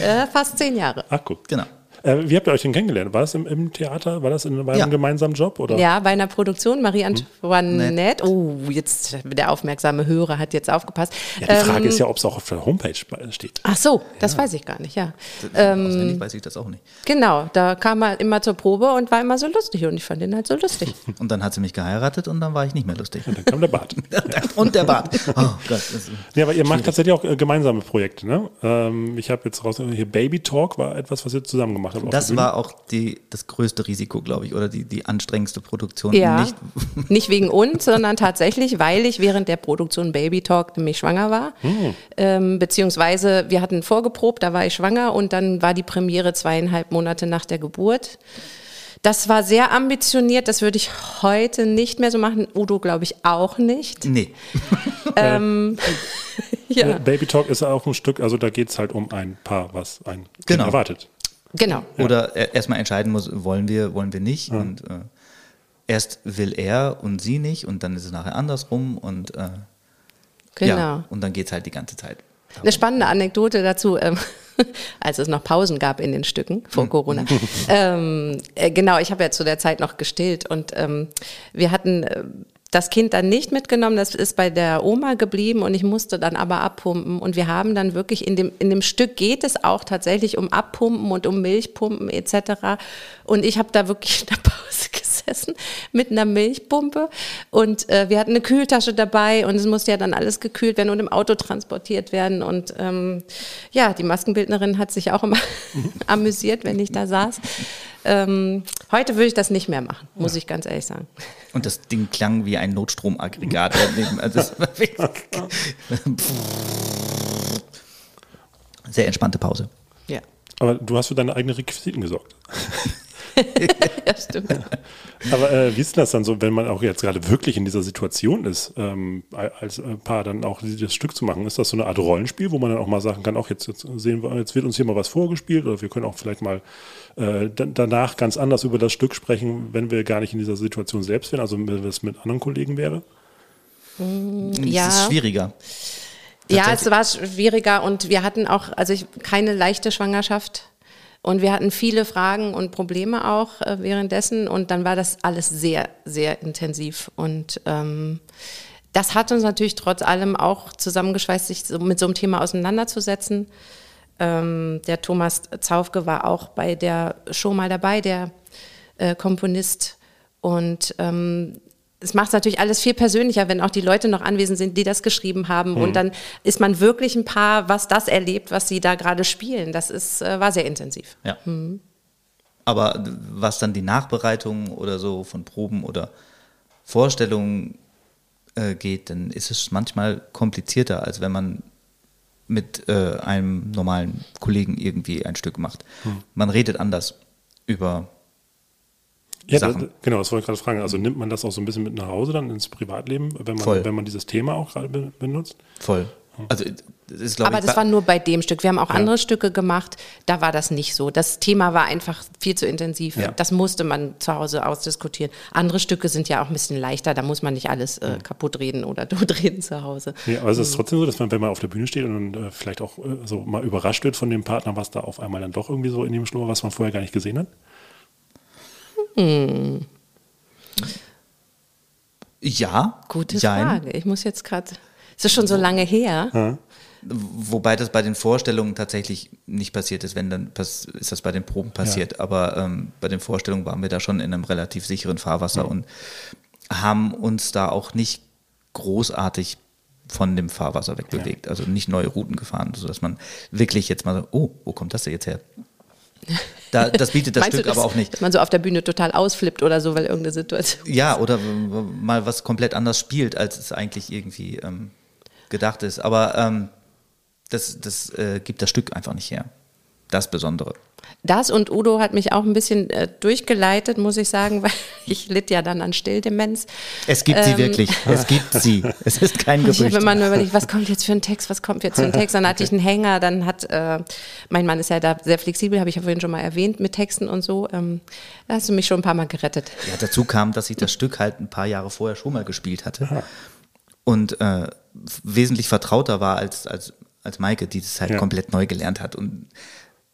Äh, fast zehn Jahre. Ach, guck. Genau. Äh, wie habt ihr euch denn kennengelernt? War das im, im Theater? War das in bei einem Ja. gemeinsamen Job? Oder? Ja, bei einer Produktion, Marie-Antoinette. Oh, jetzt der aufmerksame Hörer hat jetzt aufgepasst. Ja, die Frage Ähm, ist ja, ob es auch auf der Homepage steht. Ach so, das weiß ich gar nicht, ja. Ähm, Auswendig weiß ich das auch nicht. Genau, da kam er immer zur Probe und war immer so lustig und ich fand ihn halt so lustig. Und dann hat sie mich geheiratet und dann war ich nicht mehr lustig. Dann kam der Bart. und der Bart. Oh Gott. Ja, aber ihr macht tatsächlich auch äh, gemeinsame Projekte, ne? Ähm, ich habe jetzt raus, hier Baby Talk war etwas, was ihr zusammen gemacht habt. auf das war auch die, das größte Risiko, glaube ich, oder die, die anstrengendste Produktion. Ja, Nicht, nicht, wegen uns, sondern tatsächlich, weil ich während der Produktion Baby Talk nämlich schwanger war. Ähm, beziehungsweise wir hatten vorgeprobt, da war ich schwanger und dann war die Premiere zweieinhalb Monate nach der Geburt. Das war sehr ambitioniert, das würde ich heute nicht mehr so machen. Udo, glaube ich, auch nicht. nee. Ja, Äh, Baby Talk ist auch ein Stück, also da geht es halt um ein Paar, was ein Genau. erwartet. Genau. Oder er- erstmal entscheiden muss, wollen wir, wollen wir nicht. Und äh, erst will er und sie nicht und dann ist es nachher andersrum und äh, Genau. ja, und dann geht es halt die ganze Zeit. Eine spannende Anekdote dazu, ähm, als es noch Pausen gab in den Stücken vor Corona. ähm, äh, genau, ich habe ja zu der Zeit noch gestillt und ähm, wir hatten äh, das Kind dann nicht mitgenommen, das ist bei der Oma geblieben und ich musste dann aber abpumpen und wir haben dann wirklich in dem, in dem Stück geht es auch tatsächlich um Abpumpen und um Milchpumpen etc. Und ich habe da wirklich in der Pause gesessen mit einer Milchpumpe und äh, wir hatten eine Kühltasche dabei und es musste ja dann alles gekühlt werden und im Auto transportiert werden und ähm, ja, die Maskenbildnerin hat sich auch immer amüsiert, wenn ich da saß. Ähm, heute würde ich das nicht mehr machen, muss ich ganz ehrlich sagen. Und das Ding klang wie ein Notstromaggregat. daneben. also Sehr entspannte Pause. Ja, Aber du hast für deine eigenen Requisiten gesorgt. ja stimmt. Aber äh, wie ist denn das dann so, wenn man auch jetzt gerade wirklich in dieser Situation ist, ähm, als äh, Paar dann auch dieses Stück zu machen? Ist das so eine Art Rollenspiel, wo man dann auch mal sagen kann, auch jetzt, jetzt sehen wir, jetzt wird uns hier mal was vorgespielt oder wir können auch vielleicht mal äh, da- danach ganz anders über das Stück sprechen, wenn wir gar nicht in dieser Situation selbst wären, also wenn das mit anderen Kollegen wäre? Ja. Es ist schwieriger. Ja, es war schwieriger und wir hatten auch, also ich, keine leichte Schwangerschaft. Und wir hatten viele Fragen und Probleme auch äh, währenddessen. Und dann war das alles sehr, sehr intensiv. Und ähm, das hat uns natürlich trotz allem auch zusammengeschweißt, sich so mit so einem Thema auseinanderzusetzen. Ähm, der Thomas Zaufke war auch bei der Show mal dabei, der äh, Komponist. Und ähm, es macht es natürlich alles viel persönlicher, wenn auch die Leute noch anwesend sind, die das geschrieben haben. Und dann ist man wirklich ein Paar, was das erlebt, was sie da gerade spielen. Das ist, äh, war sehr intensiv. Ja. Aber was dann die Nachbereitung oder so von Proben oder Vorstellungen äh, geht, dann ist es manchmal komplizierter, als wenn man mit äh, einem normalen Kollegen irgendwie ein Stück macht. Man redet anders über Ja, Sachen. genau, das wollte ich gerade fragen. Also nimmt man das auch so ein bisschen mit nach Hause dann ins Privatleben, wenn man, Voll. wenn man dieses Thema auch gerade be benutzt? voll. Also Das ist, Aber ich, das war nur bei dem Stück. Wir haben auch andere Stücke gemacht, da war das nicht so. Das Thema war einfach viel zu intensiv. Ja. Das musste man zu Hause ausdiskutieren. Andere Stücke sind ja auch ein bisschen leichter, da muss man nicht alles Mhm. äh, kaputt reden oder totreden zu Hause. Nee, aber es ist trotzdem so, dass man, wenn man auf der Bühne steht und äh, vielleicht auch äh, so mal überrascht wird von dem Partner, was da auf einmal dann doch irgendwie so in dem Schnur, was man vorher gar nicht gesehen hat. Ja. Gute jein. Frage. Ich muss jetzt gerade. Es ist schon so lange her. Wobei das bei den Vorstellungen tatsächlich nicht passiert ist, wenn dann ist das bei den Proben passiert. Aber ähm, bei den Vorstellungen waren wir da schon in einem relativ sicheren Fahrwasser und haben uns da auch nicht großartig von dem Fahrwasser wegbewegt. Also nicht neue Routen gefahren, sodass man wirklich jetzt mal so, oh, wo kommt das denn jetzt her? Da, das bietet das Stück du, dass, aber auch nicht. Dass man so auf der Bühne total ausflippt oder so, weil irgendeine Situation. Ja, oder mal was komplett anders spielt, als es eigentlich irgendwie ähm, gedacht ist. Aber ähm, das, das äh, gibt das Stück einfach nicht her. Das Besondere. Das und Udo hat mich auch ein bisschen äh, durchgeleitet, muss ich sagen, weil ich litt ja dann an Stilldemenz. Es gibt sie Ähm, wirklich. Es gibt sie. Es ist kein Und ich habe Gerücht. immer nur überlegt, was kommt jetzt für ein Text, was kommt jetzt für ein Text. Dann hatte ich einen Hänger, dann hat, äh, mein Mann ist ja da sehr flexibel, habe ich ja vorhin schon mal erwähnt, mit Texten und so. Ähm, da hast du mich schon ein paar Mal gerettet. Ja, dazu kam, dass ich das Stück halt ein paar Jahre vorher schon mal gespielt hatte. Und äh, wesentlich vertrauter war als, als, als Maike, die das halt Ja. komplett neu gelernt hat. Und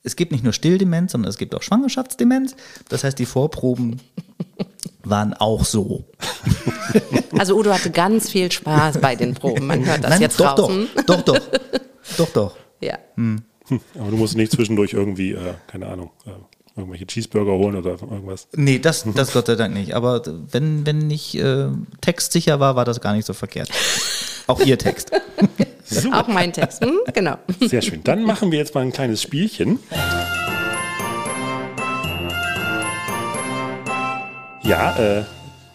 es gibt nicht nur Stilldemenz, sondern es gibt auch Schwangerschaftsdemenz. Das heißt, die Vorproben waren auch so. Also Udo hatte ganz viel Spaß bei den Proben. Man hört das jetzt doch, draußen. doch, doch, doch, doch, doch. Ja. Aber du musst nicht zwischendurch irgendwie, äh, keine Ahnung, äh, irgendwelche Cheeseburger holen oder irgendwas. Nee, das, das Gott sei Dank nicht. Aber wenn, wenn ich äh, textsicher war, war das gar nicht so verkehrt. Auch ihr Text. Auch mein Text. Hm? Genau. Sehr schön. Dann machen wir jetzt mal ein kleines Spielchen. Ja, äh,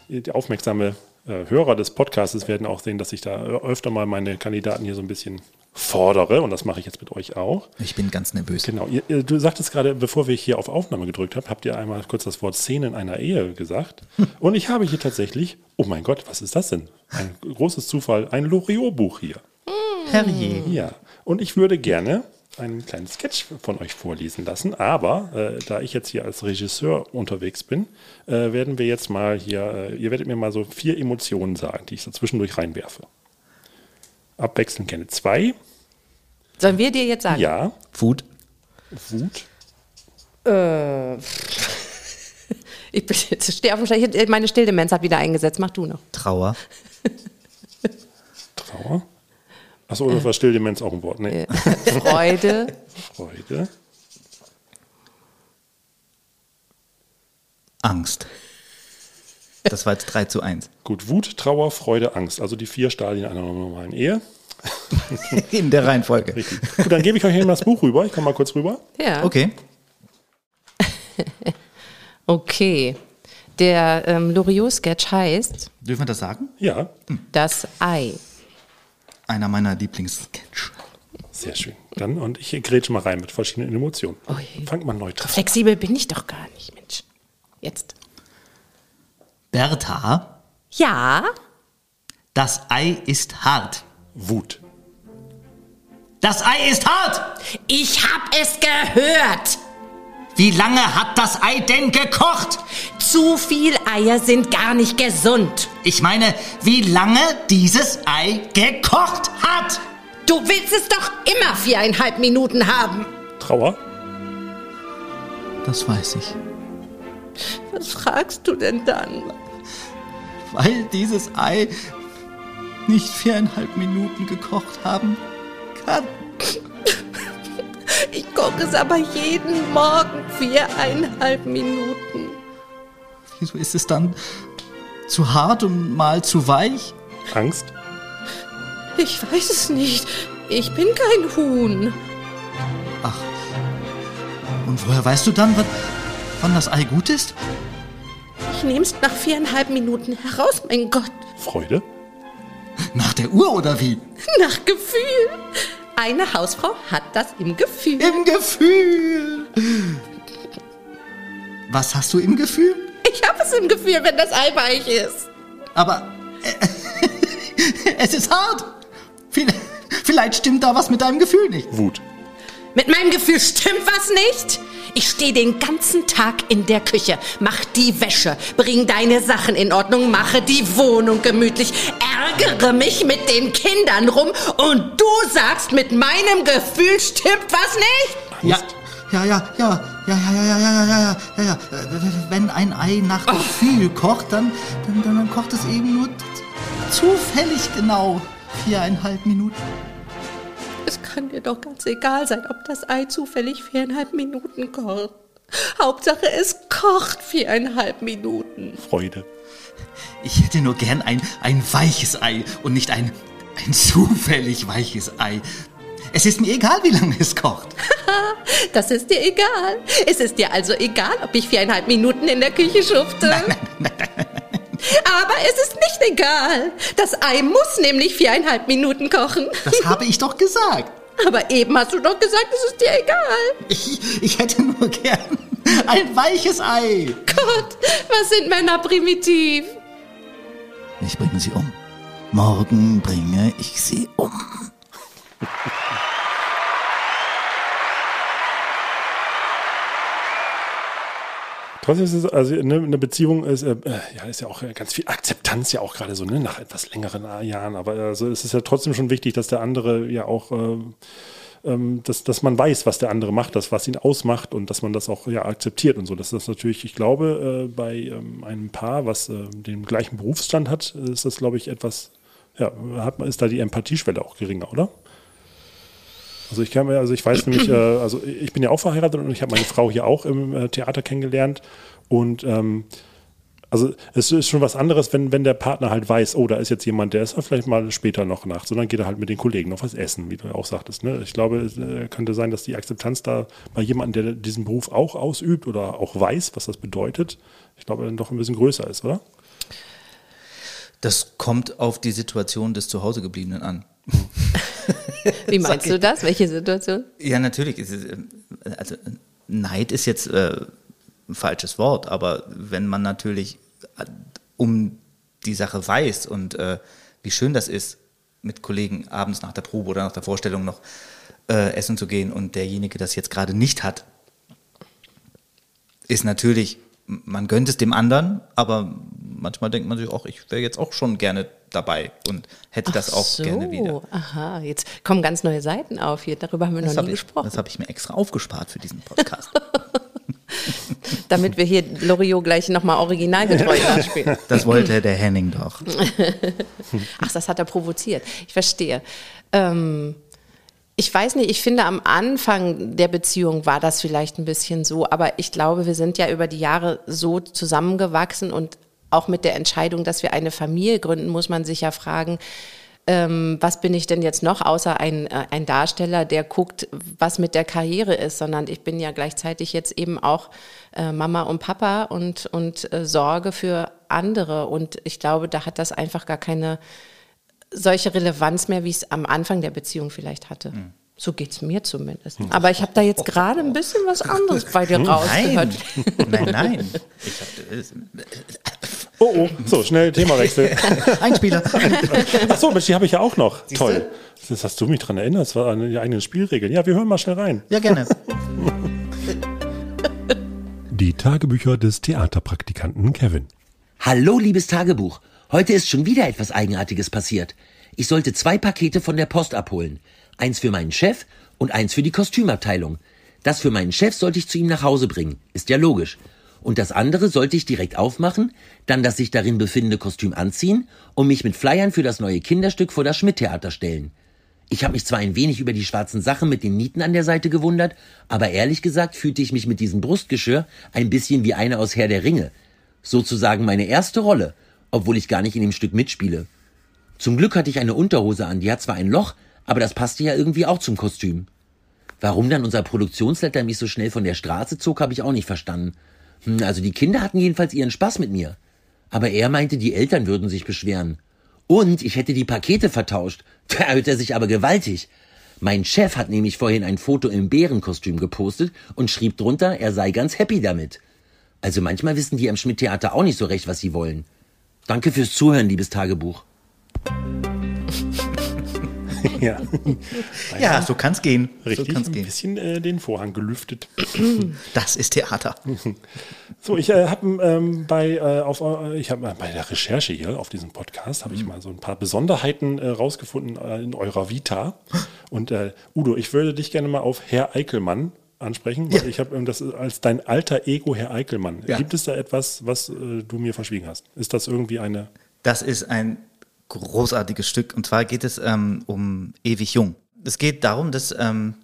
die aufmerksame äh, Hörer des Podcasts werden auch sehen, dass ich da äh, öfter mal meine Kandidaten hier so ein bisschen fordere und das mache ich jetzt mit euch auch. Ich bin ganz nervös. Genau, ihr, du sagtest gerade, bevor wir hier auf Aufnahme gedrückt haben, habt ihr einmal kurz das Wort Szene in einer Ehe gesagt. Und ich habe hier tatsächlich, oh mein Gott, was ist das denn? Ein großes Zufall, ein Loriot-Buch hier. Herrje. Ja, und ich würde gerne einen kleinen Sketch von euch vorlesen lassen, aber äh, da ich jetzt hier als Regisseur unterwegs bin, äh, werden wir jetzt mal hier, äh, ihr werdet mir mal so vier Emotionen sagen, die ich so zwischendurch reinwerfe. Abwechselnd gerne zwei. Sollen wir dir jetzt sagen? Ja, Food. Wut, Ich bin jetzt stehe auf dem Schlauch. Meine Stilldemenz hat wieder eingesetzt. Mach du noch. Trauer. Trauer. Achso, das war Stilldemenz auch ein Wort. Nee. Freude. Freude. Angst. Das war jetzt 3 zu 1. Gut, Wut, Trauer, Freude, Angst. Also die vier Stadien einer normalen Ehe. In der Reihenfolge. Richtig. Gut, dann gebe ich euch eben das Buch rüber. Ich komme mal kurz rüber. Ja. Okay. Okay. Der ähm, Loriot-Sketch heißt Dürfen wir das sagen? Ja, Das Ei. Einer meiner Lieblingssketch. sehr schön. Dann, und ich grätsche mal rein mit verschiedenen Emotionen. Ui. Fangt mal neutral. Flexibel bin ich doch gar nicht, Mensch. Jetzt. Bertha, Ja. das Ei ist hart. Wut. Das Ei ist hart! Ich hab es gehört. Wie lange hat das Ei denn gekocht? Zu viel Eier sind gar nicht gesund. Ich meine, wie lange dieses Ei gekocht hat? Du willst es doch immer viereinhalb Minuten haben. Trauer. Das weiß ich. Was fragst du denn dann? Weil dieses Ei nicht viereinhalb Minuten gekocht haben kann. Ich koche es aber jeden Morgen viereinhalb Minuten. Wieso ist es dann zu hart und mal zu weich? Angst. Ich weiß es nicht. Ich bin kein Huhn. Ach. Und woher weißt du dann, wann, wann das Ei gut ist? Ich nehm's nach viereinhalb Minuten heraus, mein Gott. Freude. Nach der Uhr oder wie? Nach Gefühl. Eine Hausfrau hat das im Gefühl. Im Gefühl. Was hast du im Gefühl? Ich habe es im Gefühl, wenn das Ei weich ist. Aber äh, es ist hart. Vielleicht, Vielleicht stimmt da was mit deinem Gefühl nicht. Wut. Mit meinem Gefühl stimmt was nicht? Ich stehe den ganzen Tag in der Küche, mach die Wäsche, bring deine Sachen in Ordnung, mache die Wohnung gemütlich, ärgere mich mit den Kindern rum und du sagst, mit meinem Gefühl stimmt was nicht? Ja, ja, ja, ja, ja, ja, ja, ja, ja, ja, ja, ja, ja. Wenn ein Ei nach Gefühl kocht, dann, dann, dann, dann kocht es eben nur zufällig genau viereinhalb Minuten. Kann dir doch ganz egal sein, ob das Ei zufällig viereinhalb Minuten kocht. Hauptsache, es kocht viereinhalb Minuten. Freude. Ich hätte nur gern ein, ein weiches Ei und nicht ein, ein zufällig weiches Ei. Es ist mir egal, wie lange es kocht. Das ist dir egal. Es ist dir also egal, ob ich viereinhalb Minuten in der Küche schufte. Aber es ist nicht egal. Das Ei muss nämlich viereinhalb Minuten kochen. Das habe ich doch gesagt. Aber eben hast du doch gesagt, es ist dir egal. Ich, ich hätte nur gern ein weiches Ei. Gott, was sind Männer primitiv? Ich bringe sie um. Morgen bringe ich sie um. Trotzdem ist es, also eine, eine Beziehung ist, äh, ja, ist ja auch ganz viel Akzeptanz ja auch gerade so, ne, nach etwas längeren Jahren. Aber also es ist ja trotzdem schon wichtig, dass der andere ja auch, äh, ähm, dass, dass man weiß, was der andere macht, das, was ihn ausmacht und dass man das auch ja akzeptiert und so. Das ist natürlich, ich glaube, äh, bei ähm, einem Paar, was äh, den gleichen Berufsstand hat, ist das, glaube ich, etwas, ja, hat ist da die Empathieschwelle auch geringer, oder? Also ich kann mir, also ich weiß nämlich, äh, also ich bin ja auch verheiratet und ich habe meine Frau hier auch im äh, Theater kennengelernt. Und ähm, also es ist schon was anderes, wenn, wenn der Partner halt weiß, oh, da ist jetzt jemand, der ist halt vielleicht mal später noch nachts dann geht er halt mit den Kollegen noch was essen, wie du auch sagtest. Ne? Ich glaube, es äh, könnte sein, dass die Akzeptanz da bei jemandem, der diesen Beruf auch ausübt oder auch weiß, was das bedeutet, ich glaube, dann doch ein bisschen größer ist, oder? Das kommt auf die Situation des Zuhausegebliebenen an. Wie meinst du das? Welche Situation? Ja, natürlich. es, äh, Also Neid ist jetzt äh, ein falsches Wort, aber wenn man natürlich äh, um die Sache weiß und äh, wie schön das ist, mit Kollegen abends nach der Probe oder nach der Vorstellung noch äh, essen zu gehen und derjenige das jetzt gerade nicht hat, ist natürlich, man gönnt es dem anderen, aber manchmal denkt man sich auch, ich wäre jetzt auch schon gerne dabei und hätte das Ach auch so, gerne wieder. Aha, jetzt kommen ganz neue Seiten auf hier. Darüber haben wir Das noch habe nie ich, gesprochen. das hab ich mir extra aufgespart für diesen Podcast. Damit wir hier Loriot gleich nochmal originalgetreu nachspielen. Das wollte der Henning doch. Ach, das hat er provoziert. Ich verstehe. Ähm, ich weiß nicht, ich finde am Anfang der Beziehung war das vielleicht ein bisschen so, aber ich glaube, wir sind ja über die Jahre so zusammengewachsen und auch mit der Entscheidung, dass wir eine Familie gründen, muss man sich ja fragen, ähm, was bin ich denn jetzt noch, außer ein, äh, ein Darsteller, der guckt, was mit der Karriere ist, sondern ich bin ja gleichzeitig jetzt eben auch äh, Mama und Papa und, und äh, Sorge für andere. Und ich glaube, da hat das einfach gar keine solche Relevanz mehr, wie es am Anfang der Beziehung vielleicht hatte. So geht es mir zumindest. Aber ich habe da jetzt gerade ein bisschen was anderes bei dir rausgehört. Nein, nein, nein. Ich hab, äh, Oh, oh, so, schnell Themawechsel. Einspieler. Ach so, Mensch, die habe ich ja auch noch. Toll. Das hast du mich dran erinnert, das war eine die eigenen Spielregeln. Ja, wir hören mal schnell rein. Ja, gerne. Die Tagebücher des Theaterpraktikanten Kevin. Hallo, liebes Tagebuch. Heute ist schon wieder etwas Eigenartiges passiert. Ich sollte zwei Pakete von der Post abholen. Eins für meinen Chef und eins für die Kostümabteilung. Das für meinen Chef sollte ich zu ihm nach Hause bringen. Ist ja logisch. Und das andere sollte ich direkt aufmachen, dann das sich darin befindende Kostüm anziehen und mich mit Flyern für das neue Kinderstück vor das Schmidt-Theater stellen. Ich habe mich zwar ein wenig über die schwarzen Sachen mit den Nieten an der Seite gewundert, aber ehrlich gesagt fühlte ich mich mit diesem Brustgeschirr ein bisschen wie einer aus Herr der Ringe. Sozusagen meine erste Rolle, obwohl ich gar nicht in dem Stück mitspiele. Zum Glück hatte ich eine Unterhose an, die hat zwar ein Loch, aber das passte ja irgendwie auch zum Kostüm. Warum dann unser Produktionsleiter mich so schnell von der Straße zog, habe ich auch nicht verstanden. Hm, also die Kinder hatten jedenfalls ihren Spaß mit mir. Aber er meinte, die Eltern würden sich beschweren. Und ich hätte die Pakete vertauscht. Da erhöht er sich aber gewaltig. Mein Chef hat nämlich vorhin ein Foto im Bärenkostüm gepostet und schrieb drunter, er sei ganz happy damit. Also manchmal wissen die am Schmidt-Theater auch nicht so recht, was sie wollen. Danke fürs Zuhören, liebes Tagebuch. Ja, Ja, so kann's gehen. richtig. So kann's ein gehen. bisschen äh, den Vorhang gelüftet. Das ist Theater. So, ich äh, habe ähm, bei äh, auf äh, ich bei der Recherche hier auf diesem Podcast habe ich Mhm. mal so ein paar Besonderheiten äh, rausgefunden äh, in eurer Vita. Und Udo, ich würde dich gerne mal auf Herr Eickelmann ansprechen, weil Ja. ich habe ähm, das als dein alter Ego Herr Eickelmann. Ja. Gibt es da etwas, was äh, du mir verschwiegen hast? Ist das irgendwie eine Das ist ein großartiges Stück. Und zwar geht es ähm, um Ewig Jung. Es geht darum, dass ähm,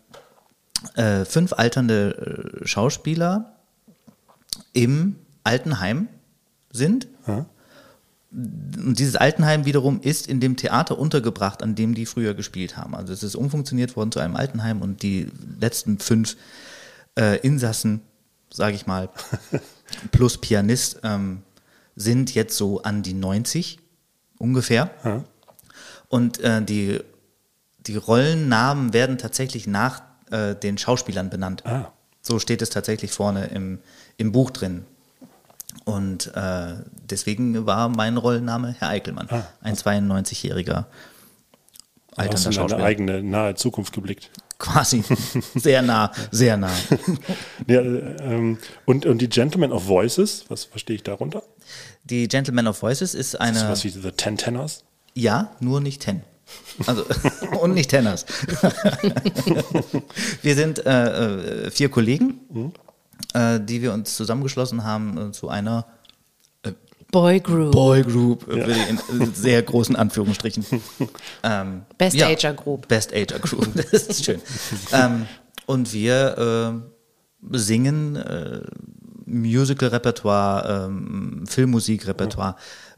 äh, fünf alternde äh, Schauspieler im Altenheim sind. Und dieses Altenheim wiederum ist in dem Theater untergebracht, an dem die früher gespielt haben. Also es ist umfunktioniert worden zu einem Altenheim und die letzten fünf äh, Insassen, sage ich mal, plus Pianist, ähm, sind jetzt so an die 90 ungefähr. Und äh, die, die Rollennamen werden tatsächlich nach äh, den Schauspielern benannt. Ah. So steht es tatsächlich vorne im, im Buch drin. Und äh, deswegen war mein Rollenname Herr Eickelmann, ein 92-jähriger hast alternder du in deine Schauspieler. eigene nahe Zukunft geblickt? Quasi sehr nah, sehr nah. Ja, äh, ähm, und, und die Gentlemen of Voices, was verstehe ich darunter? Die Gentleman of Voices ist Ist eine. das was wie The Ten Tenors? Ja, nur nicht Ten. Also, und nicht Tenners. wir sind äh, äh, vier Kollegen, äh, die wir uns zusammengeschlossen haben äh, zu einer Boy Group. Boy Group, äh, ich in äh, sehr großen Anführungsstrichen. Ähm, Best ja, Ager Group. Best Ager Group, das ist schön. ähm, und wir äh, singen äh, Musical-Repertoire, ähm, Filmmusik-Repertoire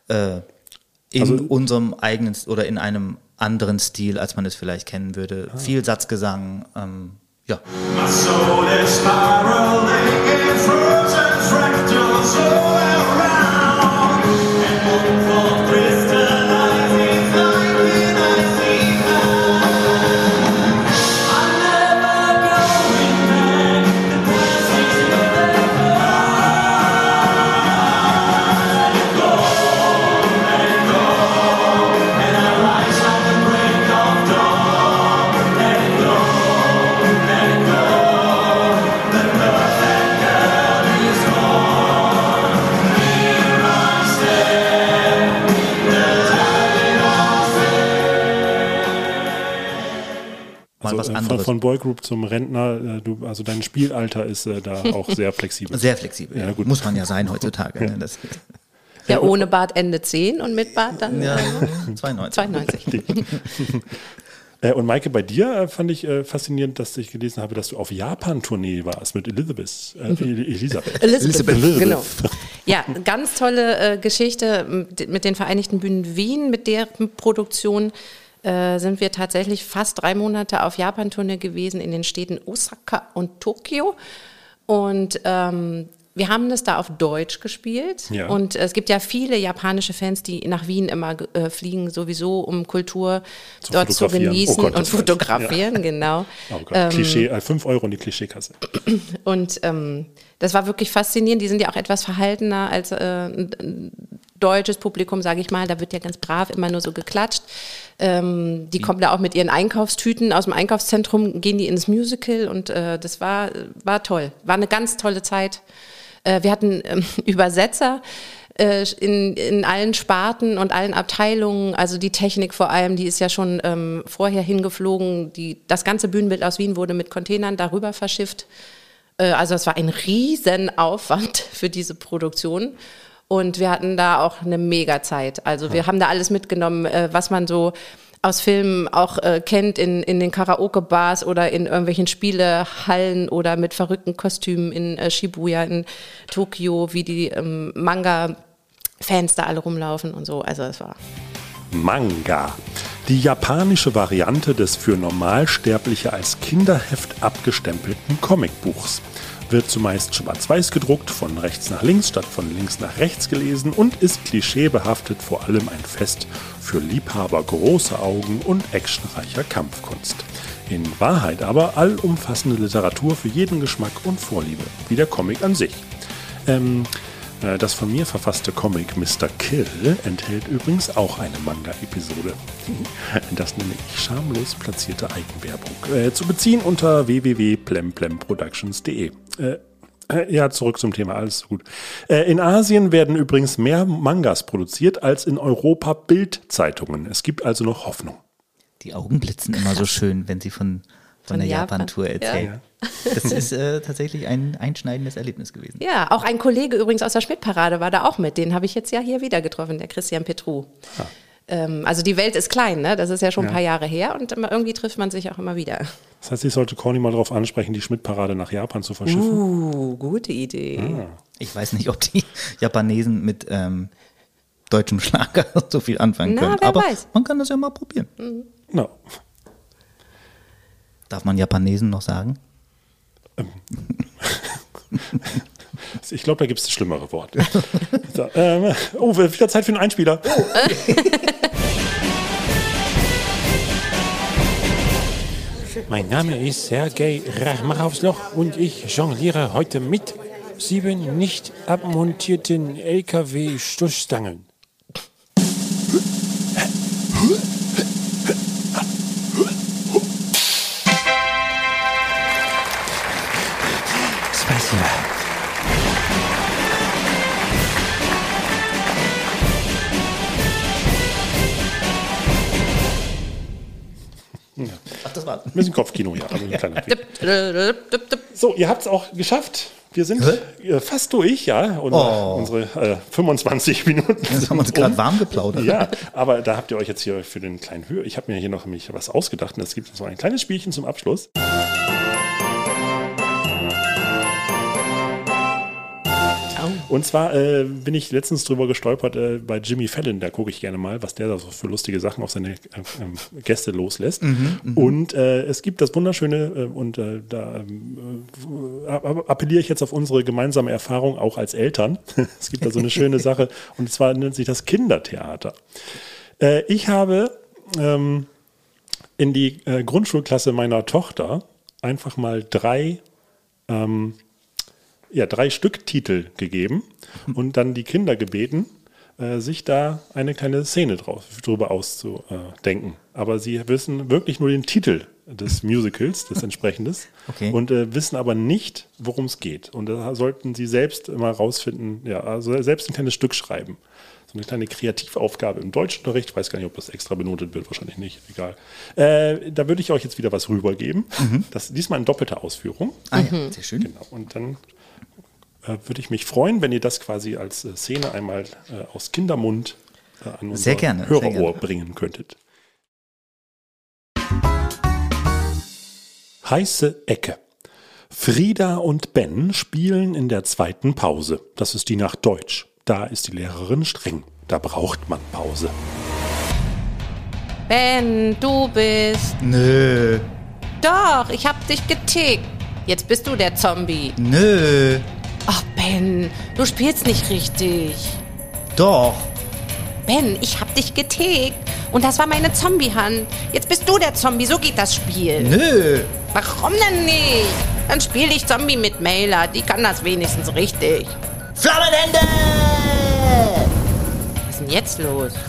äh, in Also- unserem eigenen oder in einem anderen Stil, als man es vielleicht kennen würde. Viel Satzgesang, ähm, ja. My soul is spiraling in frozen fractals all von, Boygroup zum Rentner, äh, du, also dein Spielalter ist äh, da auch sehr flexibel. Sehr flexibel. Ja, gut. Muss man ja sein heutzutage. Ne? Das, Ja, ohne Bart Ende 10 und mit Bart dann ja, äh, 92. 92. Äh, und Maike, bei dir fand ich faszinierend, dass ich gelesen habe, dass du auf Japan-Tournee warst mit Elizabeth. Äh, El- Elisabeth. Elizabeth, genau. Ja, ganz tolle äh, Geschichte mit- mit den Vereinigten Bühnen Wien, mit deren Produktion äh, sind wir tatsächlich fast drei Monate auf Japan-Tournee gewesen in den Städten Osaka und Tokio. Und ähm, wir haben das da auf Deutsch gespielt. Ja. Und es gibt ja viele japanische Fans, die nach Wien immer äh, fliegen, sowieso, um Kultur Zu dort zu fotografieren. genießen Oh Gott, und fotografieren, genau. Oh Gott, Klischee, äh, 5 Euro in die Klischeekasse. Und ähm, das war wirklich faszinierend. Die sind ja auch etwas verhaltener als äh, ein, ein deutsches Publikum, sage ich mal. Da wird ja ganz brav immer nur so geklatscht. Ähm, die kommen da auch mit ihren Einkaufstüten aus dem Einkaufszentrum, gehen die ins Musical und äh, das war, war toll. War eine ganz tolle Zeit. Äh, wir hatten ähm, Übersetzer äh, in, in allen Sparten und allen Abteilungen, also die Technik vor allem, die ist ja schon ähm, vorher hingeflogen. Die, das ganze Bühnenbild aus Wien wurde mit Containern darüber verschifft. Äh, Also es war ein Riesenaufwand für diese Produktion. Und wir hatten da auch eine Mega-Zeit. Also wir haben da alles mitgenommen, äh, was man so aus Filmen auch äh, kennt in, in den Karaoke-Bars oder in irgendwelchen Spielehallen oder mit verrückten Kostümen in äh, Shibuya, in Tokio, wie die ähm, Manga-Fans da alle rumlaufen und so. Also es war Manga. Die japanische Variante des für Normalsterbliche als Kinderheft abgestempelten Comicbuchs. Wird zumeist schwarz-weiß gedruckt, von rechts nach links statt von links nach rechts gelesen und ist klischeebehaftet vor allem ein Fest für Liebhaber großer Augen und actionreicher Kampfkunst. In Wahrheit aber allumfassende Literatur für jeden Geschmack und Vorliebe, wie der Comic an sich. Ähm, Äh, Das von mir verfasste Comic Mr. Kill enthält übrigens auch eine Manga-Episode. Das nenne ich schamlos platzierte Eigenwerbung. Äh, zu beziehen unter www.plemplemproductions.de. Äh, äh, ja, zurück zum Thema, alles gut. Äh, in Asien werden übrigens mehr Mangas produziert als in Europa Bildzeitungen. Es gibt also noch Hoffnung. Die Augen blitzen immer so schön, wenn sie von, von, der Japan. Japan-Tour erzählen. Das ist äh, tatsächlich ein einschneidendes Erlebnis gewesen. Ja, auch ein Kollege übrigens aus der Schmidt-Parade war da auch mit. Den habe ich jetzt ja hier wieder getroffen, der Christian Petru. Ähm, also die Welt ist klein, ne? Das ist ja schon ein paar Jahre her und immer, irgendwie trifft man sich auch immer wieder. Das heißt, ich sollte Corny mal darauf ansprechen, die Schmidt-Parade nach Japan zu verschiffen. Uh, gute Idee. Ich weiß nicht, ob die Japanesen mit ähm, deutschem Schlager so viel anfangen Na, können. wer Aber weiß. man kann das ja mal probieren. Na, Darf man Japanesen noch sagen? ich glaube, da gibt es schlimmere Worte. so, ähm, oh, wieder Zeit für einen Einspieler. Mein Name ist Sergei Rachmachowsloch und ich jongliere heute mit sieben nicht abmontierten LKW-Stoßstangen. bisschen Kopfkino, ja. So, ihr habt es auch geschafft. Wir sind äh, fast durch, ja. Und Oh. unsere äh, 25 Minuten. Jetzt haben wir uns gerade um. warm geplaudert. Ja, aber da habt ihr euch jetzt hier für den kleinen Höhe. Ich habe mir hier noch nämlich was ausgedacht und es gibt so ein kleines Spielchen zum Abschluss. Und zwar äh, bin ich letztens drüber gestolpert äh, bei Jimmy Fallon, da gucke ich gerne mal, was der da so für lustige Sachen auf seine äh, ähm, Gäste loslässt. und äh, es gibt das wunderschöne, äh, und da app- appelliere ich jetzt auf unsere gemeinsame Erfahrung auch als Eltern. es gibt da so eine schöne Sache, und zwar nennt sich das Kindertheater. Ich habe ähm, in die Grundschulklasse meiner Tochter einfach mal drei ähm, ja, drei Stück Titel gegeben und dann die Kinder gebeten, äh, sich da eine kleine Szene drauf, drüber auszudenken. Aber sie wissen wirklich nur den Titel des Musicals, des entsprechendes, Okay. und äh, wissen aber nicht, worum es geht. Und da sollten sie selbst immer rausfinden, ja, also selbst ein kleines Stück schreiben. So eine kleine Kreativaufgabe im Deutschunterricht. Ich weiß gar nicht, ob das extra benotet wird, wahrscheinlich nicht, egal. Äh, da würde ich euch jetzt wieder was rübergeben. Das diesmal in doppelter Ausführung. Ah ja, sehr schön. Genau. Und dann würde ich mich freuen, wenn ihr das quasi als äh, Szene einmal äh, aus Kindermund äh, an unser Sehr gerne, sehr Hörerohr gerne. bringen könntet. Heiße Ecke. Frieda und Ben spielen in der zweiten Pause. Das ist die nach Deutsch. Da ist die Lehrerin streng. Da braucht man Pause. Ben, du bist. Nö, Doch, ich hab dich getickt. Jetzt bist du der Zombie. nö, Ach, Ben, du spielst nicht richtig. doch. Ben, ich hab dich getickt. Und das war meine Zombie-Hand. Jetzt bist du der Zombie, so geht das Spiel. Nö. Warum denn nicht? Dann spiel ich Zombie mit Mailer, die kann das wenigstens richtig. Flammenhände! Was ist denn jetzt los?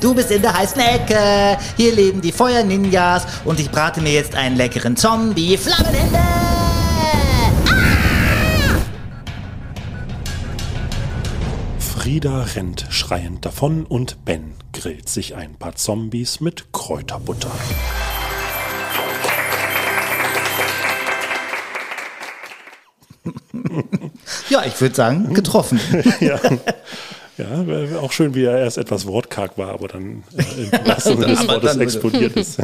Du bist in der heißen Ecke. Hier leben die Feuer-Ninjas und ich brate mir jetzt einen leckeren Zombie. Flammenhände! Frieda rennt schreiend davon und Ben grillt sich ein paar Zombies mit Kräuterbutter. Ja, ich würde sagen, getroffen. ja. Ja, auch schön, wie er erst etwas wortkarg war, aber dann äh, im wahrsten Sinne des Wortes explodiert ist.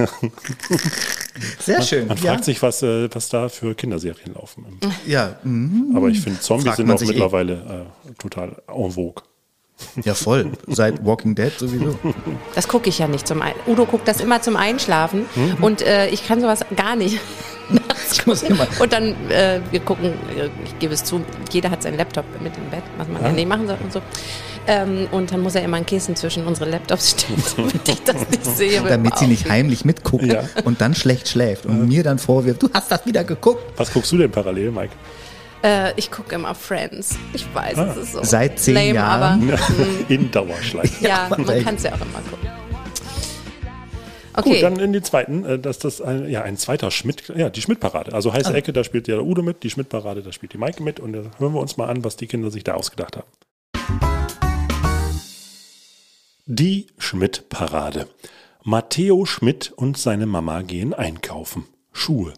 Sehr schön. Man ja. fragt sich, was, äh, was da für Kinderserien laufen. ja, mhm. Aber ich finde, Zombies Fragt sind auch eh. mittlerweile äh, total en vogue. Ja, voll. Seit Walking Dead sowieso. Das gucke ich ja nicht zum Ein Udo guckt das immer zum Einschlafen und äh, ich kann sowas gar nicht. Ich muss immer. Und dann, äh, wir gucken, äh, ich gebe es zu, jeder hat seinen Laptop mit im Bett, was man ja nicht machen soll und so. Ähm, und dann muss er immer ein Kissen zwischen unsere Laptops stellen, damit ich das nicht sehe. Damit sie nicht heimlich mitguckt Ja. und dann schlecht schläft und mir dann vorwirft, du hast das wieder geguckt. Was guckst du denn parallel, Mike? Äh, ich gucke immer Friends. Ich weiß, Ah. es ist so Seit zehn lame, Jahren. aber In Dauerschleife. ja, man kann es ja auch immer gucken. Gut, Okay, dann in die zweiten, äh, dass das ein, ja, ein zweiter Schmidt, ja, die Schmidt-Parade. Also heiße Ecke, da spielt ja der Udo mit, die Schmidt-Parade, da spielt die Maike mit und da hören wir uns mal an, was die Kinder sich da ausgedacht haben. Die Schmidt-Parade. Matteo Schmidt und seine Mama gehen einkaufen. Schuhe.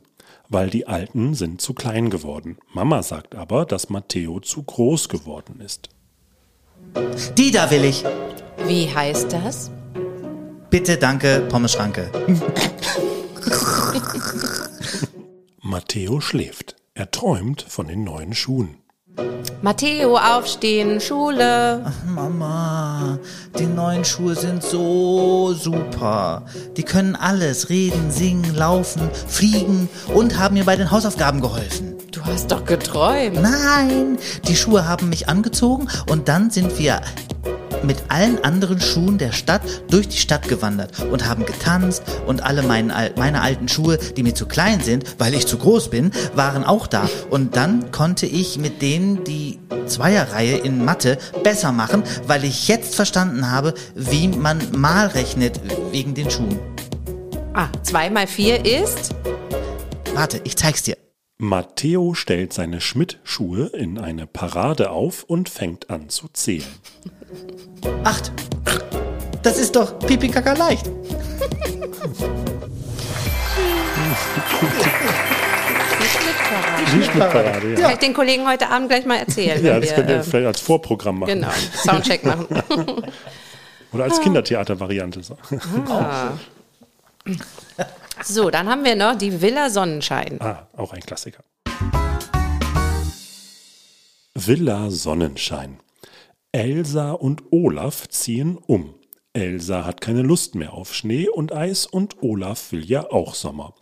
Weil die alten sind zu klein geworden. Mama sagt aber, dass Matteo zu groß geworden ist. Die da will ich. wie heißt das? Bitte, danke, Pommeschranke. Matteo schläft. Er träumt von den neuen Schuhen. Matteo, aufstehen, Schule. Mama, die neuen Schuhe sind so super. Die können alles, reden, singen, laufen, fliegen und haben mir bei den Hausaufgaben geholfen. Du hast doch geträumt. Nein, die Schuhe haben mich angezogen und dann sind wir mit allen anderen Schuhen der Stadt durch die Stadt gewandert und haben getanzt und alle meinen, meine alten Schuhe, die mir zu klein sind, weil ich zu groß bin, waren auch da. Und dann konnte ich mit denen die Zweierreihe in Mathe besser machen, weil ich jetzt verstanden habe, wie man mal rechnet wegen den Schuhen. Ah, zwei mal vier ist? Warte, ich zeig's dir. Matteo stellt seine Schmidt-Schuhe in eine Parade auf und fängt an zu zählen. Acht. Das ist doch pipi kaka leicht. Die Schmidt-Parade, ja. Kann ich den Kollegen heute Abend gleich mal erzählen. Ja, das wir, könnt ihr äh, vielleicht als Vorprogramm machen. Genau, Soundcheck machen. Oder als Kindertheater-Variante. So. So, dann haben wir noch die Villa Sonnenschein. Ah, auch ein Klassiker. Villa Sonnenschein. Elsa und Olaf ziehen um. Elsa hat keine Lust mehr auf Schnee und Eis und Olaf will ja auch Sommer.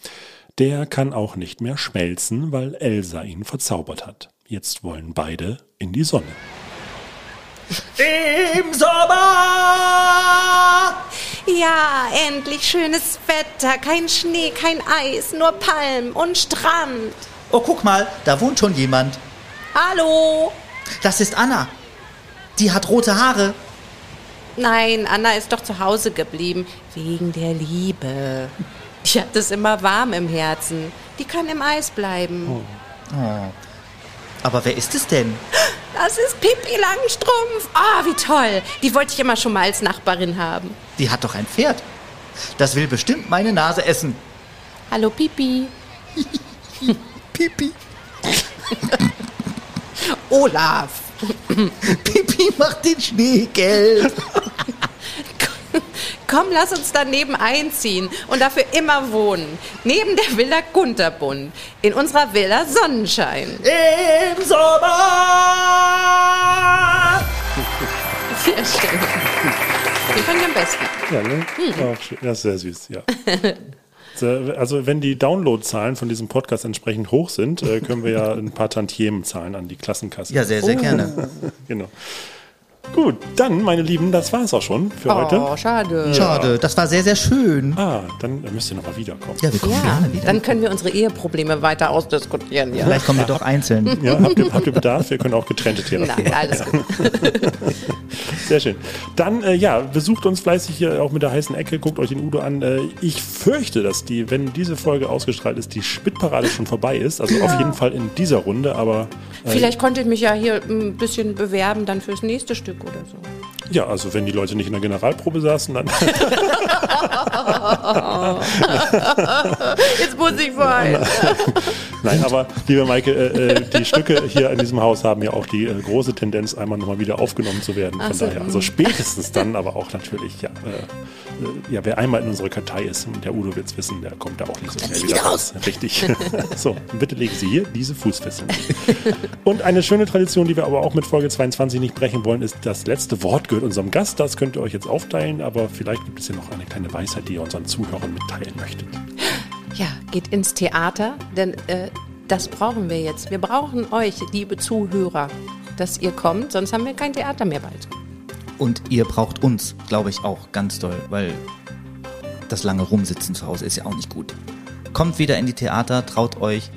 Der kann auch nicht mehr schmelzen, weil Elsa ihn verzaubert hat. Jetzt wollen beide in die Sonne. Im Sommer! Ja, endlich schönes Wetter, kein Schnee, kein Eis, nur Palm und Strand. Oh, guck mal, da wohnt schon jemand. Hallo? Das ist Anna. Die hat rote Haare. Nein, Anna ist doch zu Hause geblieben, wegen der Liebe. Die hat es immer warm im Herzen. Die kann im Eis bleiben. Aber wer ist es denn? Das ist Pippi Langstrumpf. Ah, wie toll. Die wollte ich immer schon mal als Nachbarin haben. Die hat doch ein Pferd. Das will bestimmt meine Nase essen. Hallo Pippi. Pipi. Olaf. Pipi macht den Schnee gelb. Komm, lass uns daneben einziehen und dafür immer wohnen. Neben der Villa Gunterbund. In unserer Villa Sonnenschein. Im Sommer! Sehr schön. Den fand ich am besten. Ja, ne? Hm. Auch schön. Ja, sehr süß, ja. So, Also wenn die Downloadzahlen von diesem Podcast entsprechend hoch sind, äh, können wir ja ein paar Tantiemen zahlen an die Klassenkasse. Ja, sehr, sehr gerne. Genau. Gut, dann, meine Lieben, das war es auch schon für Oh, heute. schade. Schade, das war sehr, sehr schön. Ah, dann müsst ihr nochmal wiederkommen. Ja, wir kommen Ja, gerne wieder. dann können wir unsere Eheprobleme weiter ausdiskutieren. Ja. Vielleicht kommen wir doch einzeln. Ja, habt ihr, habt ihr Bedarf? Wir können auch getrennte Therapie Nein, alles gut. Sehr schön. Dann, äh, ja, besucht uns fleißig hier auch mit der heißen Ecke, guckt euch den Udo an. Äh, ich fürchte, dass die, wenn diese Folge ausgestrahlt ist, die Spitparade schon vorbei ist. Also auf jeden Fall in dieser Runde, aber Vielleicht konnte ich mich ja hier ein bisschen bewerben dann fürs nächste Stück oder so. ja, also wenn die Leute nicht in der Generalprobe saßen, dann Jetzt muss ich weinen. Nein, aber liebe Maike, äh, äh, die Stücke hier in diesem Haus haben ja auch die äh, große Tendenz, einmal nochmal wieder aufgenommen zu werden. Von so, daher, also spätestens dann, aber auch natürlich, ja, äh, ja, wer einmal in unserer Kartei ist, und der Udo wird es wissen, der kommt da auch nicht so schnell wieder raus. Richtig. so, bitte legen Sie hier diese Fußfesseln. Und eine schöne Tradition, die wir aber auch mit Folge 22 nicht brechen wollen, ist, das letzte Wort gehört unserem Gast. Das könnt ihr euch jetzt aufteilen, aber vielleicht gibt es ja noch eine kleine Weisheit, die ihr unseren Zuhörern mitteilen möchtet. Ja, geht ins Theater, denn äh, das brauchen wir jetzt. Wir brauchen euch, liebe Zuhörer, dass ihr kommt, sonst haben wir kein Theater mehr bald. Und ihr braucht uns, glaube ich, auch ganz doll, weil das lange Rumsitzen zu Hause ist ja auch nicht gut. Kommt wieder in die Theater, traut euch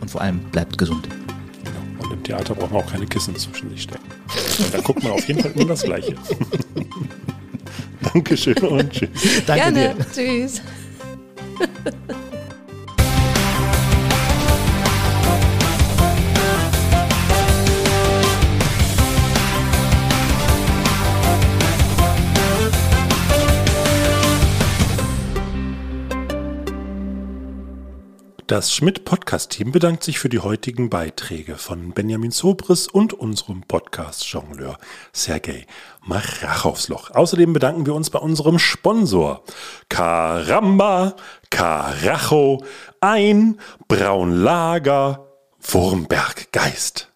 und vor allem bleibt gesund. Theater braucht man auch keine Kissen zwischen sich stecken. Und dann guckt man auf jeden Fall immer das Gleiche. Dankeschön und tschüss. Danke Gerne. dir. Tschüss. Das Schmidt-Podcast-Team bedankt sich für die heutigen Beiträge von Benjamin Sobris und unserem Podcast-Jongleur Sergei Marachowsloch. Außerdem bedanken wir uns bei unserem Sponsor Karamba, Karacho, Ein, Braunlager, Wurmberg Geist.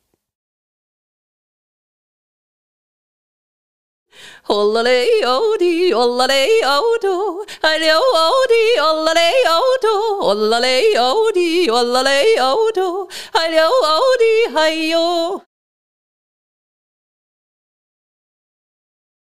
Ollale odi, ollale odo, hayo odi, ollale odo, ollale odi, ollale odo, hayo odi, hayo.